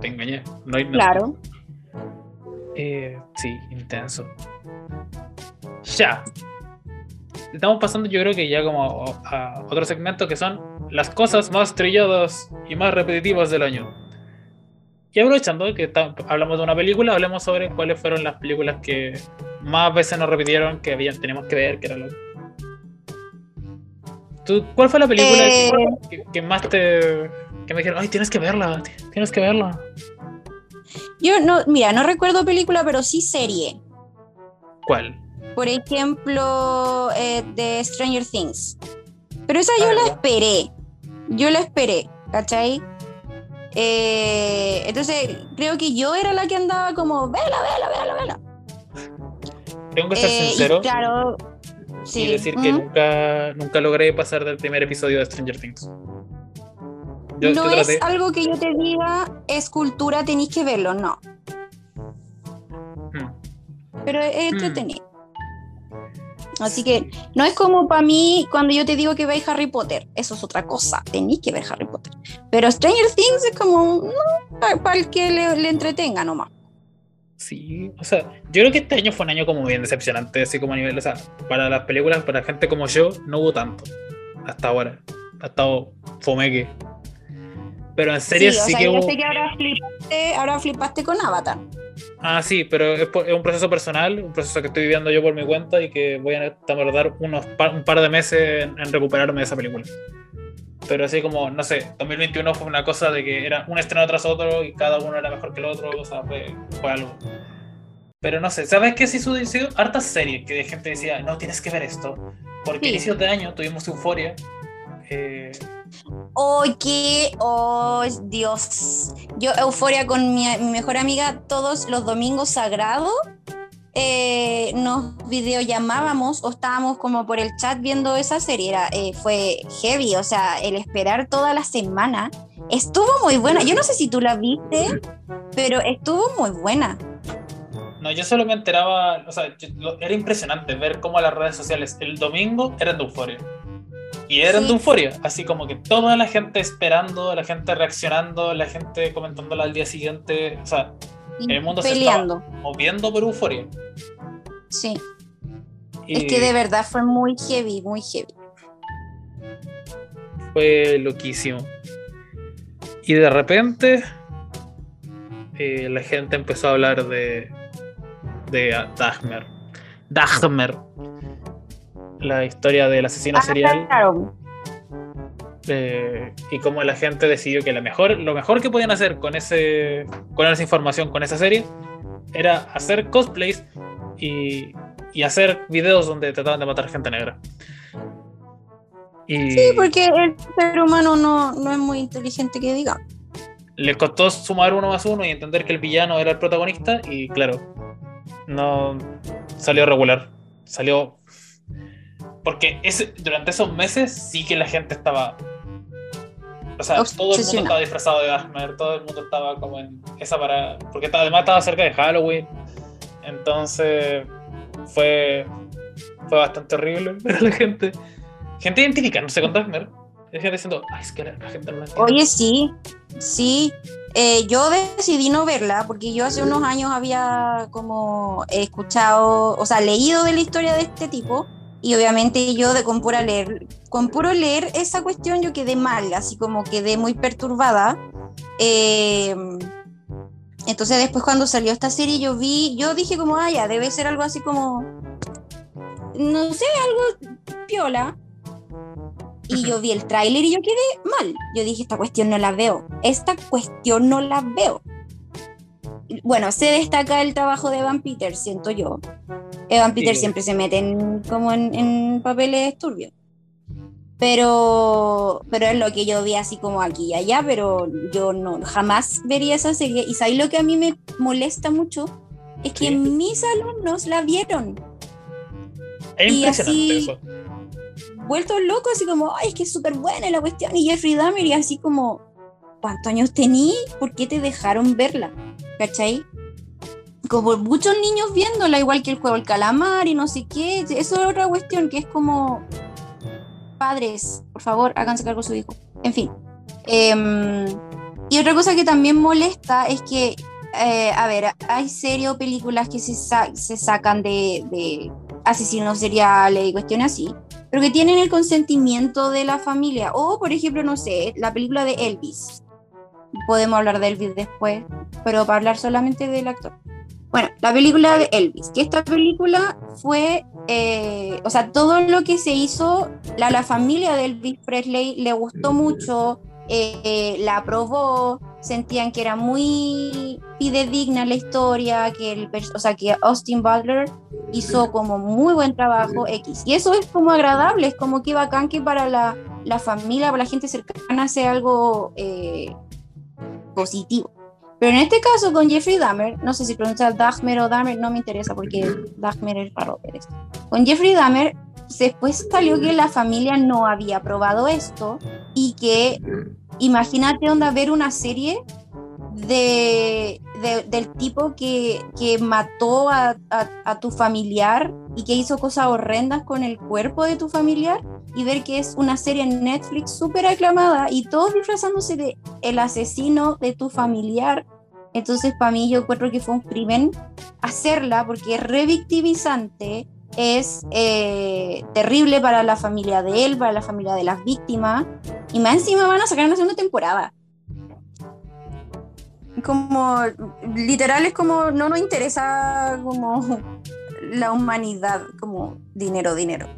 te engañé. No hay nada. Claro. Eh, sí, intenso. Ya. Estamos pasando, yo creo que ya como a, otro segmento que son las cosas más trilladas y más repetitivas del año. Y aprovechando que hablamos de una película, hablemos sobre cuáles fueron las películas que más veces nos repitieron que habían, teníamos que ver, que era lo... ¿Tú, ¿Cuál fue la película que, que, más te... que me dijeron, ay, tienes que verla, tienes que verla? Yo no, mira, no recuerdo película, pero sí serie. ¿Cuál? Por ejemplo, eh, de Stranger Things. Pero esa yo ah, la esperé. Yo la esperé, ¿cachai? Eh, entonces, creo que yo era la que andaba como, vela, vela, vela, vela. Tengo que ser eh, sincero. Claro, sí. Y decir que nunca, nunca logré pasar del primer episodio de Stranger Things. No es algo que yo te diga, es cultura, tenéis que verlo, no. Hmm. Pero es hmm. entretenido. Así que no es como para mí cuando yo te digo que veis Harry Potter, eso es otra cosa, tenéis que ver Harry Potter. Pero Stranger Things es como, no, para, el que le, entretenga nomás. Sí, o sea, yo creo que este año fue un año como bien decepcionante, así como a nivel, o sea, para las películas, para gente como yo, no hubo tanto, hasta ahora. Ha estado fomeque. Pero en serio sí, que hubo... sé que ahora flipaste, ahora flipaste con Avatar. Ah, sí, pero es, un proceso personal, un proceso que estoy viviendo yo por mi cuenta y que voy a tardar unos un par de meses en, recuperarme de esa película. Pero así como, no sé, 2021 fue una cosa de que era un estreno tras otro y cada uno era mejor que el otro, o sea, fue, algo. Pero no sé, ¿sabes qué? Sí, sido hartas series que de gente decía, no, tienes que ver esto. Porque a inicios de año tuvimos Euforia. Eh, Oye, oh Dios. Yo, Euforia con mi, mejor amiga, todos los domingos sagrados eh, nos videollamábamos o estábamos como por el chat viendo esa serie. Eh, fue heavy, o sea, el esperar toda la semana. Estuvo muy buena. Yo no sé si tú la viste, pero estuvo muy buena. No, yo solo me enteraba, o sea, era impresionante ver cómo las redes sociales el domingo eran de euforia. Y eran de euforia, así como que toda la gente esperando, la gente reaccionando, la gente comentándola al día siguiente, o sea, el mundo se estaba moviendo por euforia. Sí. Es que de verdad fue muy heavy, muy heavy. Fue loquísimo. Y de repente eh, la gente empezó a hablar de, de Dagmer. Dagmer la historia del asesino ah, serial. Eh, y cómo la gente decidió que la mejor, lo mejor que podían hacer con, ese, con esa información, con esa serie, era hacer cosplays y, y hacer videos donde trataban de matar gente negra. Y sí, porque el ser humano no, no es muy inteligente que diga. Le costó sumar uno más uno y entender que el villano era el protagonista y claro, no salió regular. Salió porque ese, durante esos meses sí que la gente estaba. O sea, todo el mundo estaba disfrazado de Gasmer, todo el mundo estaba como en esa para. Porque además estaba cerca de Halloween. Entonces fue. Fue bastante horrible ver a la gente. Gente identificándose con Dagmer. Gente diciendo, ay, es que la, gente no. Oye, sí, sí. Eh, yo decidí no verla porque yo hace unos años había como escuchado, o sea, leído de la historia de este tipo y obviamente yo de con pura leer, con puro leer esa cuestión yo quedé mal, así como quedé muy perturbada. Eh, entonces después cuando salió esta serie yo vi, yo dije como, ah, ya, debe ser algo así como, no sé, algo piola. Y yo vi el tráiler y yo quedé mal. Yo dije, esta cuestión no la veo. Esta cuestión no la veo. Bueno, se destaca el trabajo de Evan Peters, siento yo. Evan Peter siempre se mete como en, papeles turbios. Pero, pero es lo que yo vi así como aquí y allá, pero yo no jamás vería esa serie. Y sabéis lo que a mí me molesta mucho es que mis alumnos la vieron. Es y así, eso. Vueltos locos, así como, ay, es que es súper buena la cuestión. Y Jeffrey Dahmer, y así como, ¿cuántos años tení? ¿Por qué te dejaron verla? ¿Cachai? Como muchos niños viéndola, igual que el juego El Calamar y no sé qué. Eso es otra cuestión que es como, padres, por favor, háganse cargo de su hijo. En fin. Em, y otra cosa que también molesta es que, eh, a ver, hay series o películas que se, se sacan de, de asesinos seriales y cuestiones así, pero que tienen el consentimiento de la familia. O, por ejemplo, no sé, la película de Elvis. Podemos hablar de Elvis después, pero para hablar solamente del actor. Bueno, la película de Elvis, que esta película fue, eh, o sea, todo lo que se hizo, la, la familia de Elvis Presley le gustó mucho, eh, la aprobó, sentían que era muy fidedigna la historia, que el, o sea, que Austin Butler hizo como muy buen trabajo X. Y eso es como agradable, es como que bacán que para la, la familia, para la gente cercana sea algo eh, positivo. Pero en este caso con Jeffrey Dahmer, no sé si pronuncia Dahmer o Dahmer, no me interesa porque Dahmer es para Pérez. Con Jeffrey Dahmer, después salió que la familia no había aprobado esto y que imagínate onda ver una serie de, del tipo que, que mató a, a, tu familiar y que hizo cosas horrendas con el cuerpo de tu familiar y ver que es una serie en Netflix súper aclamada y todos disfrazándose de el asesino de tu familiar. Entonces, para mí, yo encuentro que fue un crimen hacerla porque es revictimizante, es eh, terrible para la familia de él, para la familia de las víctimas, y más encima van a sacar una segunda temporada. Como, literal, es como, no nos interesa como la humanidad, como dinero, dinero.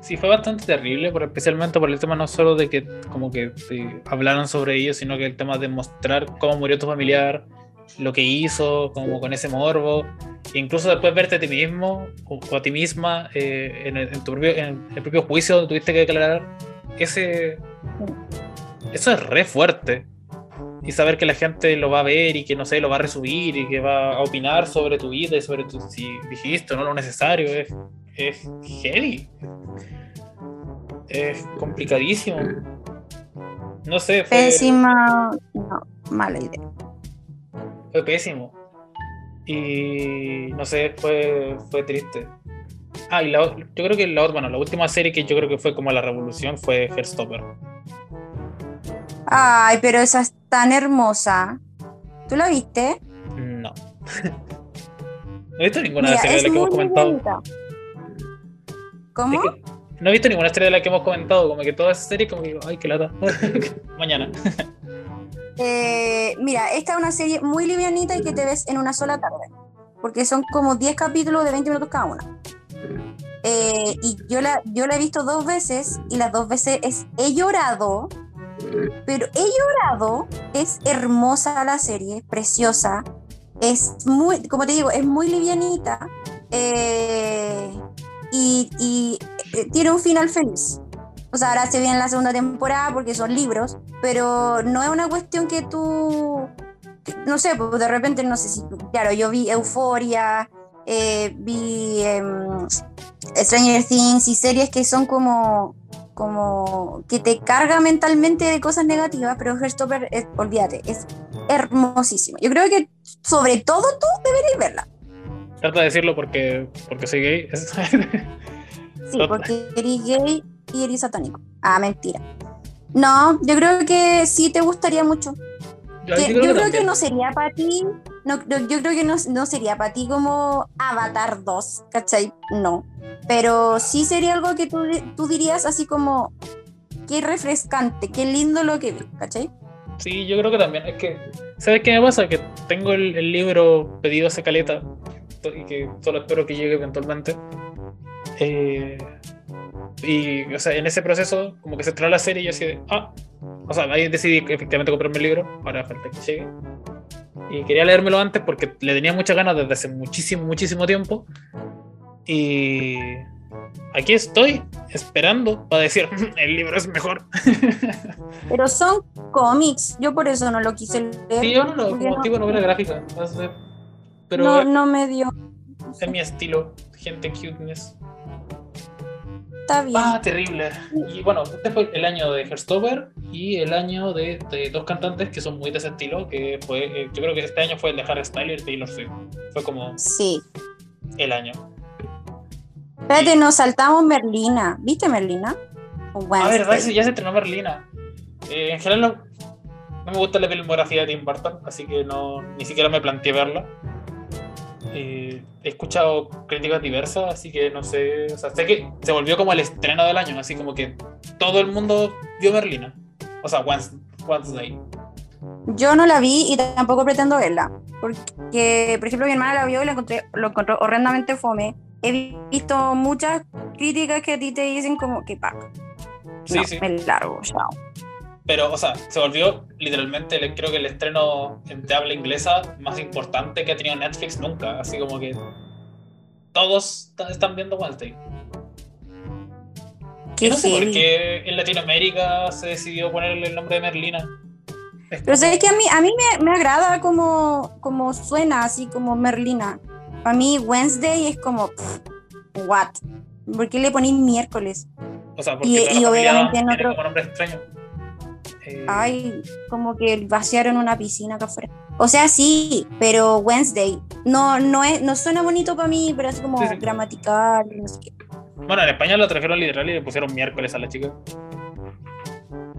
Sí fue bastante terrible, por, especialmente por el tema no solo de que como que hablaron sobre ello, sino que el tema de mostrar cómo murió tu familiar, lo que hizo, como con ese morbo, e incluso después verte a ti mismo o, a ti misma eh, en, el, tu propio, en, el, propio, juicio donde tuviste que declarar, ese, eso es re fuerte. Y saber que la gente lo va a ver y que no sé, lo va a resubir y que va a opinar sobre tu vida y sobre tu, si dijiste o no lo necesario, es, es heavy es complicadísimo. No sé. Fue, Pésima. No, mala idea. Fue pésimo. Y no sé, fue, fue triste. Ah, y la, yo creo que la, bueno, la última serie que yo creo que fue como la revolución fue Herstopper. Ay, pero esa es tan hermosa. ¿Tú la viste? No. no he visto ninguna de las series de las que hemos comentado. ¿Cómo? no he visto ninguna serie de la que hemos comentado, como que toda esa serie, como que digo, ay, qué lata. Mañana. Eh, mira, esta es una serie muy livianita y que te ves en una sola tarde, porque son como 10 capítulos de 20 minutos cada una. Eh, y yo la, yo la he visto dos veces y las dos veces es, he llorado, pero he llorado, es hermosa la serie, preciosa, es muy, como te digo, es muy livianita. Eh, y, eh, tiene un final feliz. O sea, ahora se viene la segunda temporada porque son libros, pero no es una cuestión que tú, no sé, pues de repente, no sé si, claro, yo vi Euforia, eh, vi em, Stranger Things y series que son como, como que te carga mentalmente de cosas negativas, pero Herstopper, olvídate, es hermosísimo. Yo creo que sobre todo tú deberías verla. Trata de decirlo porque, porque soy gay. sí, porque eres gay y eres satánico. Ah, mentira. No, yo creo que sí te gustaría mucho. Yo, creo, que, no sería para ti, no, yo creo que no, no sería para ti como Avatar 2, ¿cachai? No. Pero sí sería algo que tú, tú dirías así como, qué refrescante, qué lindo lo que vi, ¿cachai? Sí, yo creo que también. Es que, ¿sabes qué me pasa? Que tengo el, libro pedido a caleta y que solo espero que llegue eventualmente. Eh, y, o sea, en ese proceso, como que se estrenó la serie y yo así de, ah, o sea, ahí decidí efectivamente comprarme el libro, ahora falta que llegue. Y quería leérmelo antes porque le tenía muchas ganas desde hace muchísimo, muchísimo tiempo. Y aquí estoy esperando para decir, el libro es mejor. Pero son cómics, yo por eso no lo quise leer. Sí, yo no lo, como tipo novela gráfica. Pero no, no me dio. Es mi estilo, gente cuteness. Está bien. Ah, terrible. Y bueno, este fue el año de Herstover y el año de, dos cantantes que son muy de ese estilo, que fue, eh, yo creo que este año fue el de Harry Styles y Taylor Swift. Fue como sí. el año. Espérate, nos saltamos Merlina. ¿Viste Merlina? a ver, ya se estrenó Merlina. Eh, en general no, no, me gusta la filmografía de Tim Burton, así que no, ni siquiera me planteé verla. Eh, he escuchado críticas diversas, así que no sé. O sea, sé que se volvió como el estreno del año, así como que todo el mundo vio Merlina. O sea, Wednesday. Yo no la vi y tampoco pretendo verla. Porque, por ejemplo, mi hermana la vio y la encontré, lo encontró horrendamente fome. He visto muchas críticas que a ti te dicen como que pa. Sí, no, sí. Es largo, chao. Pero, o sea, se volvió literalmente, creo que el estreno en de habla inglesa más importante que ha tenido Netflix nunca. Así como que todos están viendo Wednesday. Y no sé por qué en Latinoamérica se decidió ponerle el nombre de Merlina. Pero sabes que a mí, a mí me, me agrada como, como suena, así como Merlina. Para mí Wednesday es como, pff, what? ¿Por qué le ponéis miércoles? O sea, porque y- toda y familia obviamente en otro- como nombre extraño. Eh, Ay, como que vaciaron una piscina acá afuera. O sea, sí, pero Wednesday no, no, es, no suena bonito para mí, pero es como Sí, sí. gramatical, no sé qué. Bueno, en España lo trajeron literal y le pusieron miércoles a la chica.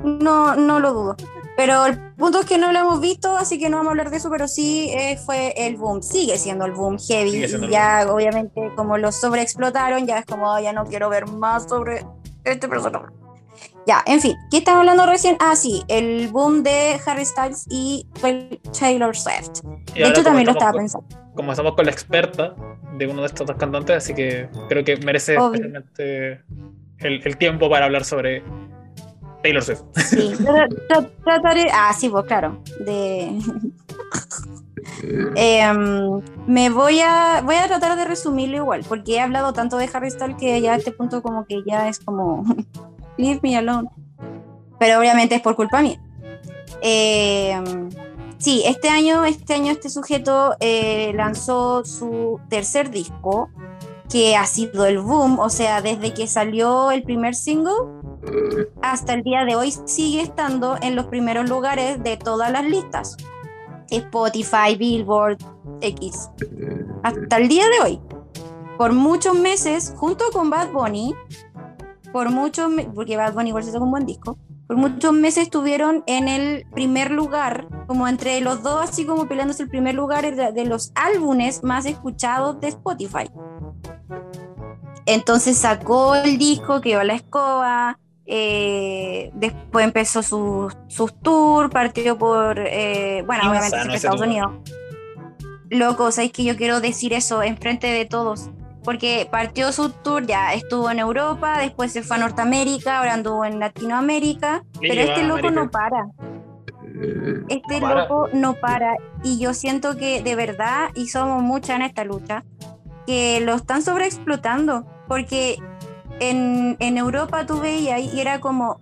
No, no lo dudo. Pero el punto es que no lo hemos visto, así que no vamos a hablar de eso, pero sí eh, fue el boom. Sigue siendo el boom heavy. Ya, obviamente, como lo sobreexplotaron, ya es como, "Oh, ya no quiero ver más sobre este personaje. Ya, en fin, ¿qué estamos hablando recién? Ah, sí, el boom de Harry Styles y Taylor Swift. Y De hecho, también lo estaba con- pensando. Como estamos con la experta de uno de estos dos cantantes, así que creo que merece especialmente el, el tiempo para hablar sobre Taylor Swift. Sí, tra- tra- trataré. Ah, sí, pues claro. De. Em, me voy a voy a tratar de resumirlo igual, porque he hablado tanto de Harry Styles que ya a este punto como que ya es como leave me alone. Pero obviamente es por culpa mía. Em, sí, este año, este año este sujeto eh, lanzó su tercer disco, que ha sido el boom, o sea, desde que salió el primer single hasta el día de hoy sigue estando en los primeros lugares de todas las listas. Spotify, Billboard, X. Hasta el día de hoy. Por muchos meses, junto con Bad Bunny, por muchos porque Bad Bunny igual se sacó un buen disco, por muchos meses estuvieron en el primer lugar, como entre los dos, así como peleándose el primer lugar de, los álbumes más escuchados de Spotify. Entonces sacó el disco, que a la escoba, eh, después empezó sus sus tours, partió por, eh, bueno, obviamente Estados. Unidos. Loco, ¿sabéis que yo quiero decir eso enfrente de todos? Porque partió su tour, ya estuvo en Europa, después se fue a Norteamérica, ahora anduvo en Latinoamérica, pero este loco América. no para. Este No para. loco no para. Y yo siento que de verdad, y somos muchas en esta lucha, que lo están sobreexplotando. Porque en, en Europa tú veías y era como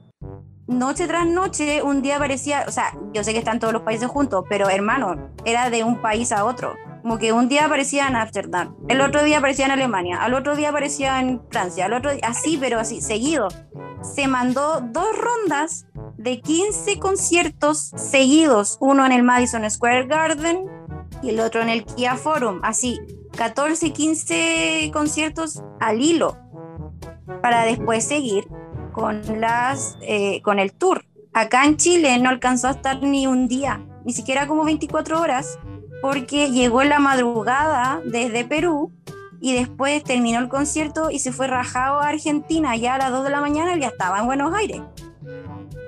noche tras noche, un día parecía, o sea, yo sé que están todos los países juntos, pero hermano, era de un país a otro. Como que un día aparecía en Ámsterdam, el otro día aparecía en Alemania, al otro día aparecía en Francia, al otro día, así, pero así, seguido. Se mandó dos rondas de 15 conciertos seguidos, uno en el Madison Square Garden y el otro en el Kia Forum, así, 14, 15 conciertos al hilo, para después seguir con, las, eh, con el tour. Acá en Chile no alcanzó a estar ni un día, ni siquiera como 24 horas, porque llegó en la madrugada desde Perú y después terminó el concierto y se fue rajado a Argentina ya a las 2 de la mañana y ya estaba en Buenos Aires.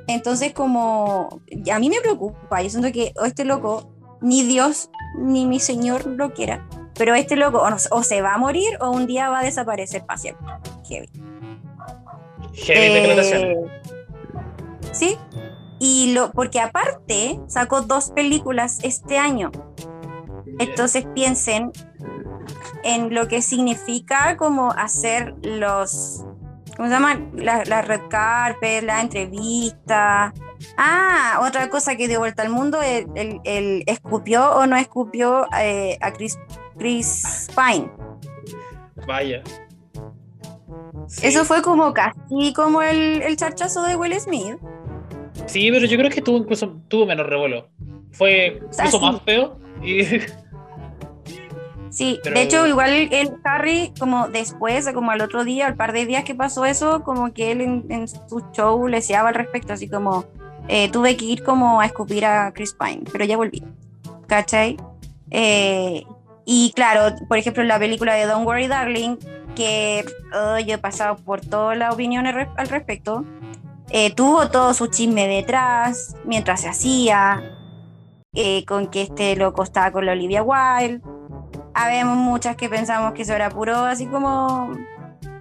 Entonces como a mí me preocupa, yo siento que o este loco, ni Dios ni mi Señor lo quiera, pero este loco o, no- o se va a morir o un día va a desaparecer para siempre. Heavy. Heavy Eh, declaraciones. Sí, y lo, porque aparte sacó dos películas este año. Entonces piensen en lo que significa como hacer los, ¿cómo se llaman? La, la red carpet, la entrevista. Ah, otra cosa que dio vuelta al mundo, el, el- el escupió o no escupió eh, a Chris, Chris Pine. Vaya. Sí. Eso fue como casi como el, el charchazo de Will Smith. Sí, pero yo creo que tuvo incluso tuvo menos revuelo. Fue sí. más feo. Y Sí, Pero- de hecho, igual el Harry, como después, como al otro día, al par de días que pasó eso, como que él en, en su show le decía al respecto, así como, eh, tuve que ir como a escupir a Chris Pine, pero ya volví, ¿cachai? Eh, y claro, por ejemplo, la película de Don't Worry Darling, que oh, yo he pasado por todas las opiniones al respecto, eh, tuvo todo su chisme detrás, mientras se hacía, eh, con que este loco estaba con la Olivia Wilde. Habemos muchas que pensamos que eso era puro, así como.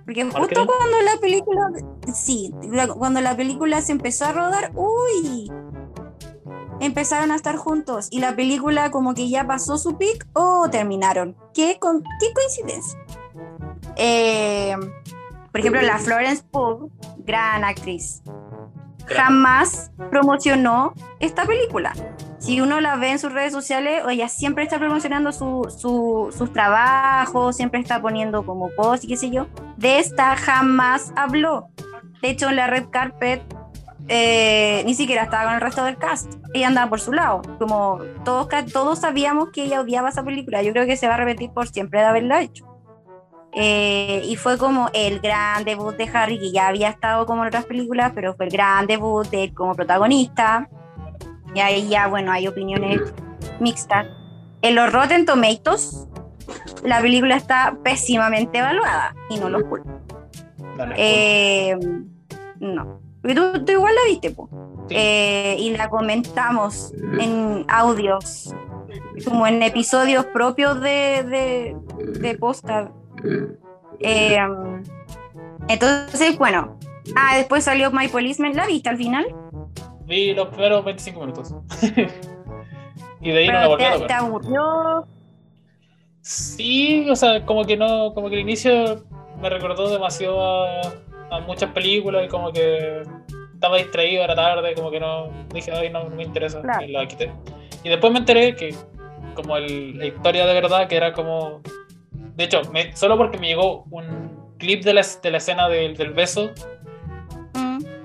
Porque justo cuando la película. Sí, cuando la película se empezó a rodar, ¡uy! Empezaron a estar juntos y la película, como que ya pasó su pic, ¡oh! Terminaron. ¿Qué, con, qué coincidencia? Eh, por ejemplo, la Florence Pugh, gran actriz, jamás promocionó esta película. Si uno la ve en sus redes sociales, ella siempre está promocionando sus trabajos, siempre está poniendo como post y qué sé yo. De esta jamás habló. De hecho, en la red carpet eh, ni siquiera estaba con el resto del cast. Ella andaba por su lado. Como todos, todos sabíamos que ella odiaba esa película. Yo creo que se va a repetir por siempre de haberla hecho. Eh, y fue como el gran debut de Harry, que ya había estado como en otras películas, pero fue el gran debut de él como protagonista. Y ahí ya, bueno, hay opiniones mixtas. En los Rotten Tomatoes, la película está pésimamente evaluada y no lo culpo. Eh, no. Tú, tú, igual la viste, po. Eh, y la comentamos en audios, como en episodios propios de, de, de eh, entonces, bueno. Ah, después salió My Policeman. ¿La viste al final? Vi los primeros 25 minutos. y de ahí no la volví a ver. ¿Te aburrió? Sí, o sea, como que no, como que el inicio me recordó demasiado a, muchas películas y como que estaba distraído, era tarde, como que no, dije, ay, no, me interesa, y la quité. Y después me enteré que como el, la historia de verdad, que era como de hecho, solo porque me llegó un clip de la, de la escena del, del beso.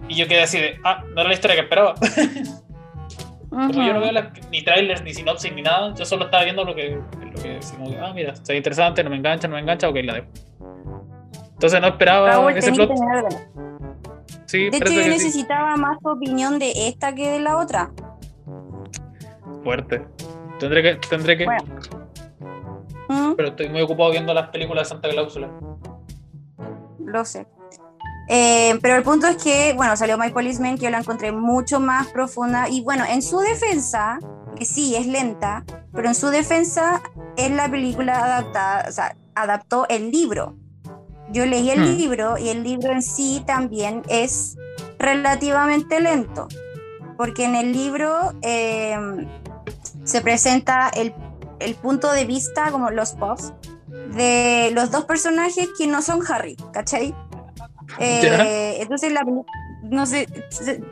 Y yo quedé así de, ah, no era la historia que esperaba. Como yo no veo ni trailers, ni sinopsis, ni nada, yo solo estaba viendo lo que, lo que ah, mira, está interesante, no me engancha, no me engancha, ok, la dejo. Entonces no esperaba ese plot. Sí, de hecho, yo necesitaba más opinión de esta que de la otra. Fuerte. Tendré que. Tendré que pero estoy muy ocupado viendo las películas de Santa Cláusula. Lo sé. Eh, pero el punto es que, bueno, salió My Policeman, que yo la encontré mucho más profunda. Y bueno, en su defensa, que sí, es lenta, pero en su defensa es la película adaptada, o sea, adaptó el libro. Yo leí el hmm. libro y el libro en sí también es relativamente lento, porque en el libro eh, se presenta el el punto de vista, como los pops, de los dos personajes que no son Harry, ¿cachai? Eh, entonces, la, no sé,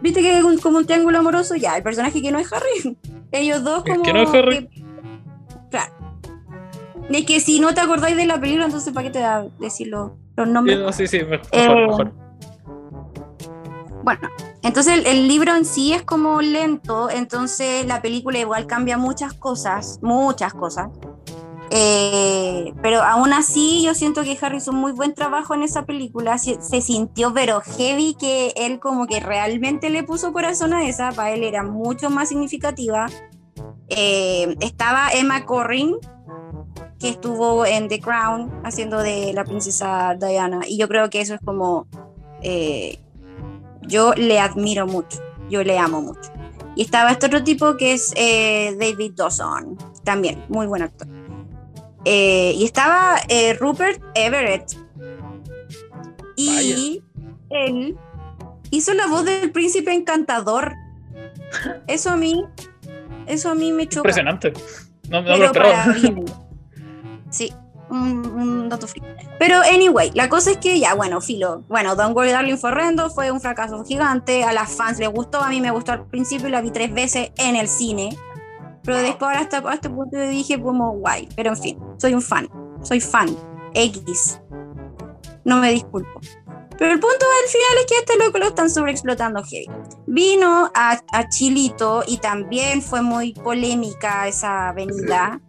viste que es como un triángulo amoroso, ya, el personaje que no es Harry, ellos dos como... que no es Harry. claro. Es que si no te acordáis de la película, entonces ¿para qué te da decir los, nombres? Sí, sí, mejor, eh, mejor. Bueno, entonces el, libro en sí es como lento, entonces la película igual cambia muchas cosas, muchas cosas. Eh, pero aún así yo siento que Harry hizo muy buen trabajo en esa película, se, sintió pero heavy que él como que realmente le puso corazón a esa, para él era mucho más significativa. Eh, estaba Emma Corrin, que estuvo en The Crown haciendo de la princesa Diana, y yo creo que eso es como... Eh, yo le admiro mucho, yo le amo mucho. Y estaba este otro tipo que es David Dawson, también, muy buen actor. Eh, y estaba eh, Rupert Everett. Y él hizo la voz del príncipe encantador. Eso a mí, eso a mí me choca. Impresionante. No, no lo esperaba. Sí un, dato free. Pero anyway, la cosa es que ya, bueno, filo. Bueno, Don't Worry Darling fue horrendo, fue un fracaso gigante. A las fans les gustó, a mí me gustó al principio y la vi tres veces en el cine. Pero después hasta este punto dije como guay. Pero en fin, soy un fan. Soy fan. X. No me disculpo. Pero el punto al final es que este loco lo están sobreexplotando heavy. Vino a, a Chilito y también fue muy polémica esa venida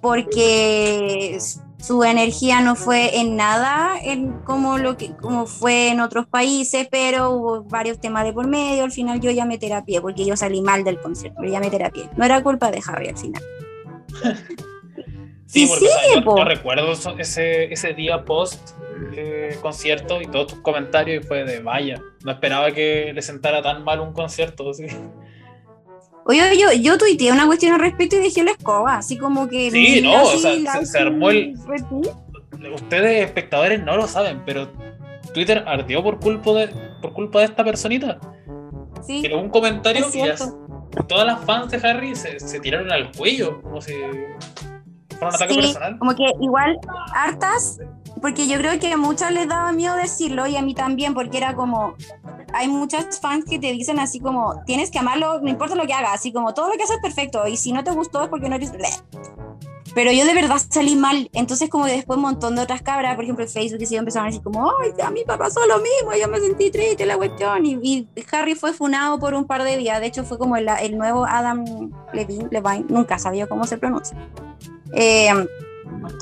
porque su energía no fue en nada en como lo que como fue en otros países, pero hubo varios temas de por medio. Al final yo llamé terapia porque yo salí mal del concierto, pero llamé terapia. No era culpa de Harry al final. sí, porque, yo, recuerdo ese, ese día post eh, concierto y todos tus comentarios y fue de vaya, no esperaba que le sentara tan mal un concierto. Oye, yo, yo tuiteé una cuestión al respecto y dejé la escoba, así como que. Sí, no, o sea, la- se, se armó el. Ustedes, espectadores, no lo saben, pero Twitter ardió por culpa de, por culpa de esta personita. Sí, Tiró un comentario y todas las fans de Harry se, se tiraron al cuello, como si un ataque Sí, personal. como que igual hartas, porque yo creo que a muchas les daba miedo decirlo y a mí también, porque era como, hay muchas fans que te dicen así como, tienes que amarlo, no importa lo que hagas, así como, todo lo que haces es perfecto, y si no te gustó es porque no eres... Pero yo de verdad salí mal, entonces como después un montón de otras cabras, por ejemplo en Facebook, que se empezaron a decir como, ay, a mí me pasó lo mismo, yo me sentí triste la cuestión, y, y Harry fue funado por un par de días, de hecho fue como el, el nuevo Adam Levine, Levine, nunca sabía cómo se pronuncia. Eh,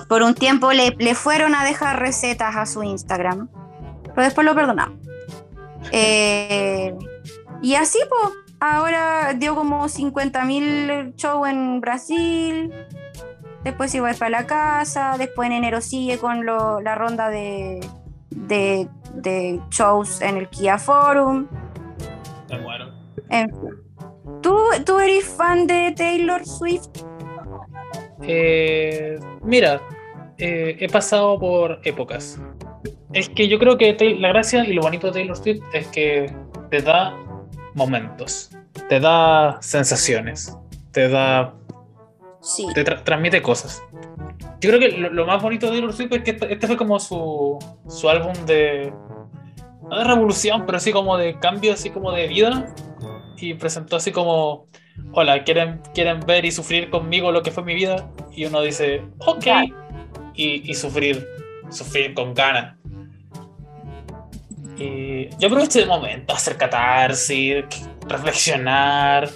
por un tiempo le, le fueron a dejar recetas a su Instagram, pero después lo perdonaron. Eh, y así, pues, ahora dio como 50 mil shows en Brasil, después iba a ir para la casa, después en enero sigue con lo- la ronda de, de, de shows en el Kia Forum. Me muero. En fin. ¿Tú, ¿Tú eres fan de Taylor Swift? Eh, mira, eh, he pasado por épocas. Es que yo creo que la gracia y lo bonito de Taylor Swift es que te da momentos, te da sensaciones, te da, Sí. te tra- transmite cosas. Yo creo que lo, lo más bonito de Taylor Swift es que este, este fue como su, su álbum de, no de revolución, pero así como de cambio, así como de vida. Y presentó así como, hola, ¿quieren, quieren ver y sufrir conmigo lo que fue mi vida? Y uno dice, ok. Y, y sufrir, sufrir con ganas. Y yo aproveché el momento, hacer catarsis, reflexionar,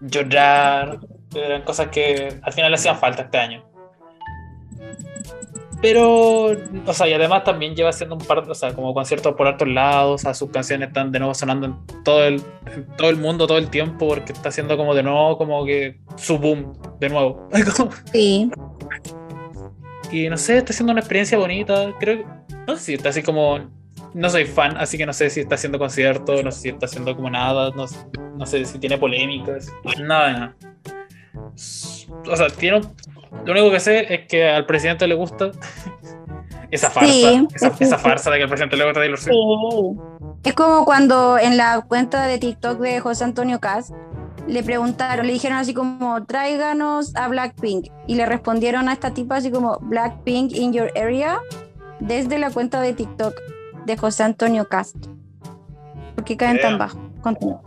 llorar. Eran cosas que al final le hacían falta este año. Pero, o sea, y además también lleva haciendo un par, o sea, como conciertos por altos lados, o sea, sus canciones están de nuevo sonando en todo el, en todo el mundo todo el tiempo, porque está haciendo como de nuevo, como que su boom, de nuevo. Sí. y no sé, está haciendo una experiencia bonita, creo, no sé si está así como, no soy fan, así que no sé si está haciendo conciertos, no sé si está haciendo como nada, no, no sé si tiene polémicas, nada, nada. O sea, tiene, un- lo único que sé es que al presidente le gusta esa farsa, Sí, esa, sí, esa sí. farsa de que al presidente le gusta Taylor Swift. Sí. Es como cuando en la cuenta de TikTok de José Antonio Caz le preguntaron, le dijeron así como, tráiganos a Blackpink. Y le respondieron a esta tipa así como, Blackpink in your area, desde la cuenta de TikTok de José Antonio Cast. ¿Por qué caen tan bajo? Continúa.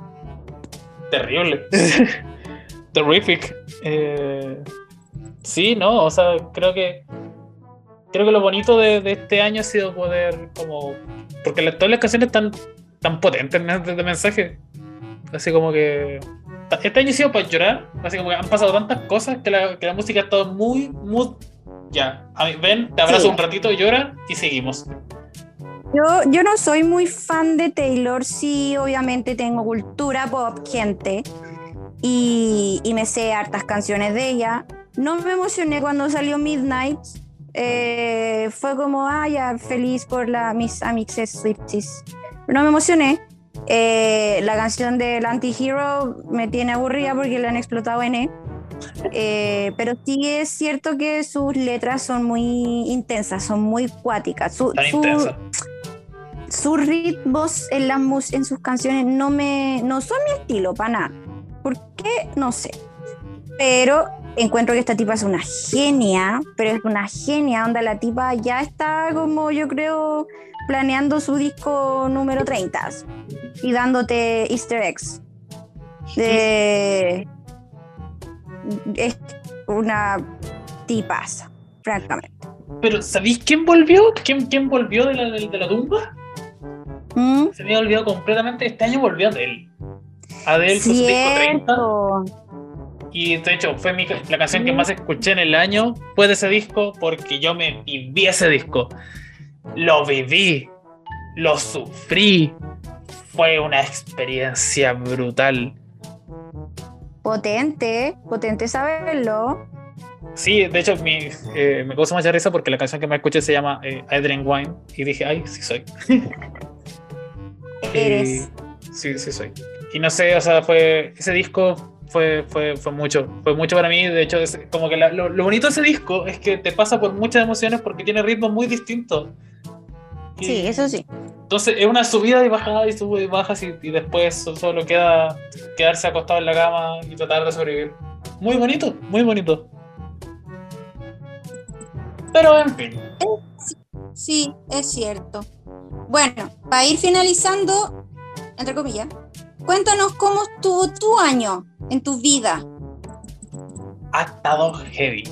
terrible. Terrific. Eh, sí, no, o sea, creo que creo que lo bonito de, de este año ha sido poder como porque la- todas las canciones están tan potentes de, de mensaje. Así como que este año ha sido para llorar, así como que han pasado tantas cosas que la, que la música ha estado muy, muy ya. A mí, ven, te abrazo Sí. un ratito, llora y seguimos. Yo, yo no soy muy fan de Taylor, sí, obviamente tengo cultura pop, gente, y, y me sé hartas canciones de ella. No me emocioné cuando salió Midnight, eh, fue como, ah, ya, feliz por la, mis amixes Swifties. No me emocioné. Eh, la canción del Anti-Hero me tiene aburrida porque le han explotado N. Eh, pero sí es cierto que sus letras son muy intensas, son muy cuáticas. Su, sus ritmos en, las mus- en sus canciones no me no son mi estilo para nada. ¿Por qué? No sé. Pero encuentro que esta tipa es una genia, pero es una genia, onda la tipa ya está como yo creo planeando su disco número 30 y dándote easter eggs. De... Es una tipaza, francamente. Pero ¿sabéis quién volvió? ¿Quién, quién volvió de la, de, de la tumba? ¿Mm? Se me había olvidado completamente. Este año volvió Adele. Adele con su disco 30. Y de hecho, fue mi- la canción que más escuché en el año. Fue de ese disco porque yo me viví ese disco. Lo viví. Lo sufrí. Fue una experiencia brutal. Potente, potente saberlo. Sí, de hecho, mi, eh, me causa mucha risa porque la canción que más escuché se llama eh, Adrian Wine. Y dije, ay, sí soy. Eres. Y- sí, sí soy. Y no sé, o sea, fue ese disco fue, fue, fue mucho, fue mucho para mí. De hecho, es como que lo, lo, bonito de ese disco es que te pasa por muchas emociones porque tiene ritmos muy distintos. sí, eso sí. Entonces es una subida y bajada y sube y bajas y, y, después solo queda quedarse acostado en la cama y tratar de sobrevivir. Muy bonito, muy bonito. Pero en fin. Sí, es cierto. Bueno, para ir finalizando, entre comillas, cuéntanos cómo estuvo tu año en tu vida. Ha estado heavy,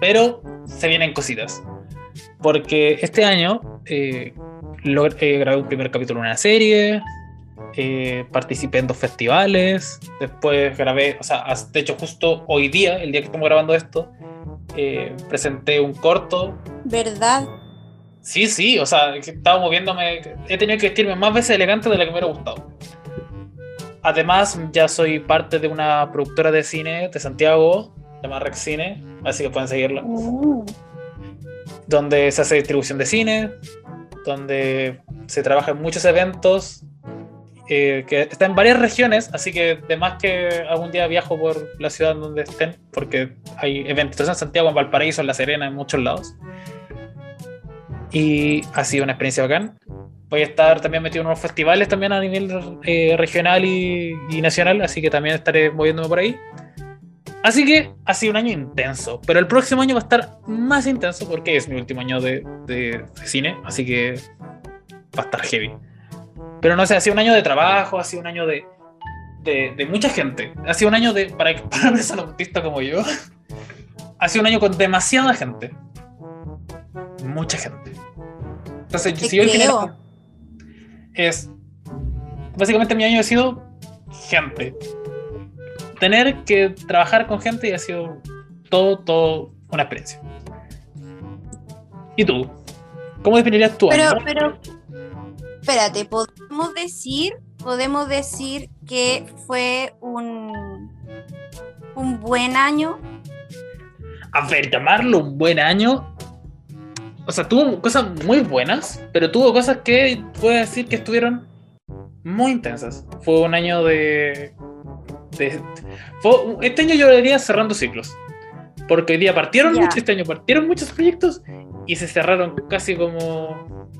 pero se vienen cositas. Porque este año eh, eh, grabé un primer capítulo de una serie, eh, participé en dos festivales, después grabé, o sea, de hecho justo hoy día, el día que estamos grabando esto, presenté un corto. ¿Verdad? Sí, sí, o sea, estaba moviéndome, he tenido que vestirme más veces elegante de la que me hubiera gustado. Además, ya soy parte de una productora de cine de Santiago, llamada Rex Cine, así que pueden seguirla. Uh. Donde se hace distribución de cine, donde se trabaja en muchos eventos, eh, que está en varias regiones, así que además que algún día viajo por la ciudad donde estén, porque hay eventos en Santiago, en Valparaíso, en La Serena, en muchos lados. Y ha sido una experiencia bacán. Voy a estar también metido en unos festivales también a nivel eh, regional y, nacional, así que también estaré moviéndome por ahí. Así que ha sido un año intenso, pero el próximo año va a estar más intenso porque es mi último año de, de, cine, así que va a estar heavy. Pero no sé, ha sido un año de trabajo, ha sido un año de, de, de mucha gente, ha sido un año de, para, para un autista como yo, ha sido un año con demasiada gente. Mucha gente. Entonces, si yo el género es, básicamente mi año ha sido gente tener que trabajar con gente y ha sido todo, todo una experiencia. ¿Y tú? ¿Cómo definirías tu pero, Pero, espérate, podemos decir, podemos decir que fue un, un buen año. A ver, llamarlo un buen año. O sea, tuvo cosas muy buenas, pero tuvo cosas que puedo decir que estuvieron muy intensas. Fue un año de este año yo diría cerrando ciclos. Porque hoy día partieron muchos, este año partieron muchos proyectos y se cerraron casi como,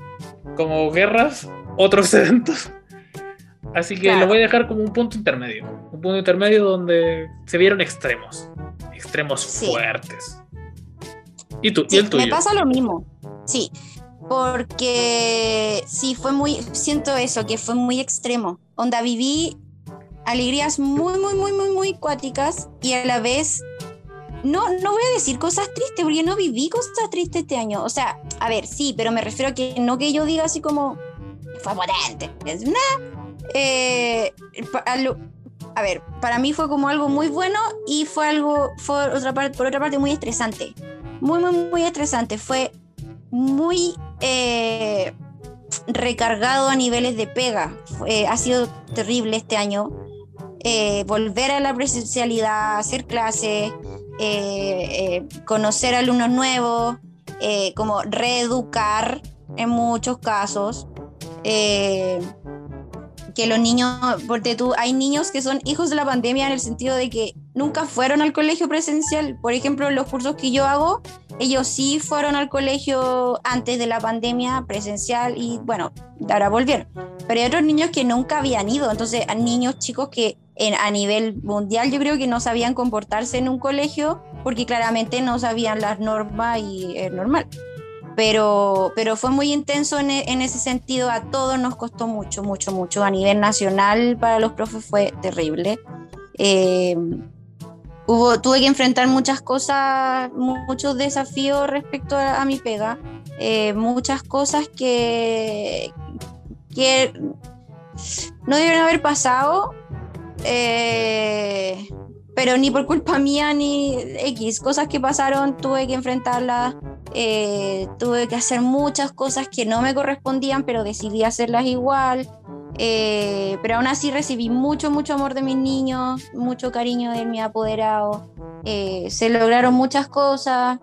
como guerras, otros eventos. Así que lo voy a dejar como un punto intermedio. Un punto intermedio donde se vieron extremos. Extremos fuertes. ¿Y tú? ¿Y el tuyo? Me pasa lo mismo. Sí. Porque sí, fue muy. Siento eso, que fue muy extremo. Onda, viví alegrías muy, muy, muy, muy, muy cuáticas y a la vez no, no voy a decir cosas tristes, porque no viví cosas tristes este año. O sea, a ver, sí, pero me refiero a que no que yo diga así como fue potente. Es eh, a, ver, para mí fue como algo muy bueno y fue algo, fue otra parte, por otra parte, muy estresante. Muy, muy, muy estresante. Fue muy eh, recargado a niveles de pega. ha sido terrible este año. Eh, volver a la presencialidad, hacer clases, eh, eh, conocer alumnos nuevos, como reeducar en muchos casos. que los niños, porque tú, hay niños que son hijos de la pandemia en el sentido de que nunca fueron al colegio presencial. Por ejemplo, los cursos que yo hago, ellos sí fueron al colegio antes de la pandemia presencial y bueno, ahora volvieron. Pero hay otros niños que nunca habían ido, entonces niños chicos que a nivel mundial yo creo que no sabían comportarse en un colegio porque claramente no sabían las normas y es normal. Pero, pero fue muy intenso en, en, ese sentido, a todos nos costó mucho, mucho, mucho. A nivel nacional para los profes fue terrible. Eh, hubo, tuve que enfrentar muchas cosas, muchos desafíos respecto a, mi pega, eh, muchas cosas que, no deben haber pasado eh, pero ni por culpa mía ni X, cosas que pasaron, tuve que enfrentarlas, eh, tuve que hacer muchas cosas que no me correspondían, pero decidí hacerlas igual. Eh, pero aún así recibí mucho, mucho amor de mis niños, mucho cariño de mi apoderado. se lograron muchas cosas.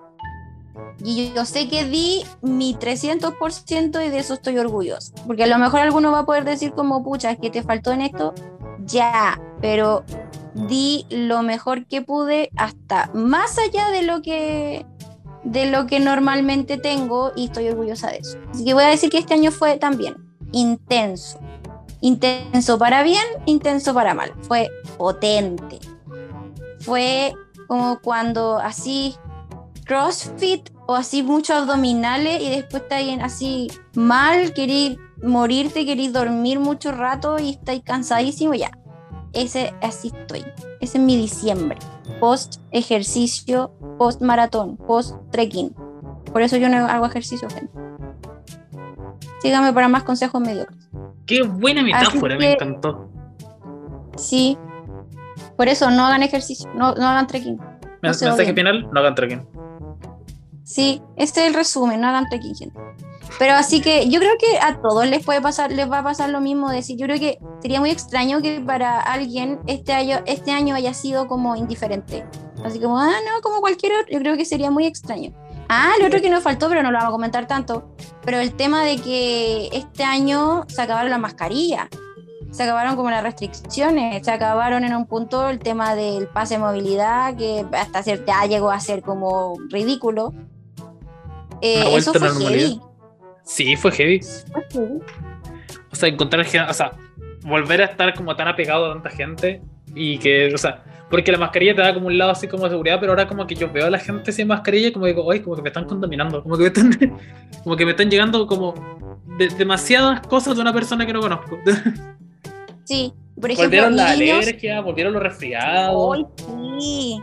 Y yo sé que di mi 300% y de eso estoy orgullosa. Porque a lo mejor alguno va a poder decir como, pucha, es que te faltó en esto, ya, pero di lo mejor que pude hasta más allá de lo que de lo que normalmente tengo y estoy orgullosa de eso. Así que voy a decir que este año fue también intenso. Intenso para bien, intenso para mal. Fue potente. Fue como cuando así CrossFit o así muchos abdominales y después estáis así mal, queréis morirte, queréis dormir mucho rato y estáis cansadísimo, ya. Ese así estoy. Ese es mi diciembre. Post ejercicio, post maratón, post trekking. Por eso yo no hago ejercicio, gente. Síganme para más consejos mediocres. Qué buena metáfora, me encantó. Sí. Por eso no hagan ejercicio, no, no hagan trekking. Mensaje final, no hagan trekking. Sí, este es el resumen, no hagan trekking, gente. Pero así que yo creo que a todos les puede pasar, les va a pasar lo mismo. Decir, yo creo que sería muy extraño que para alguien este año, este año haya sido como indiferente. Así como, ah, no, como cualquier otro. Yo creo que sería muy extraño. Ah, lo otro que nos faltó, pero no lo vamos a comentar tanto. Pero el tema de que este año se acabaron las mascarillas. Se acabaron como las restricciones, se acabaron en un punto el tema del pase de movilidad, que hasta cierta llegó a ser como ridículo. Eh, eso fue heavy. Sí, fue heavy. O sea, encontrar o sea, volver a estar como tan apegado a tanta gente y que, o sea, porque la mascarilla te da como un lado así como de seguridad, pero ahora como que yo veo a la gente sin mascarilla y como digo, oye, como que me están contaminando, como que me están, como que me están llegando como demasiadas cosas de una persona que no conozco. Sí, por ejemplo, volvieron la alergia, volvieron los resfriados. sí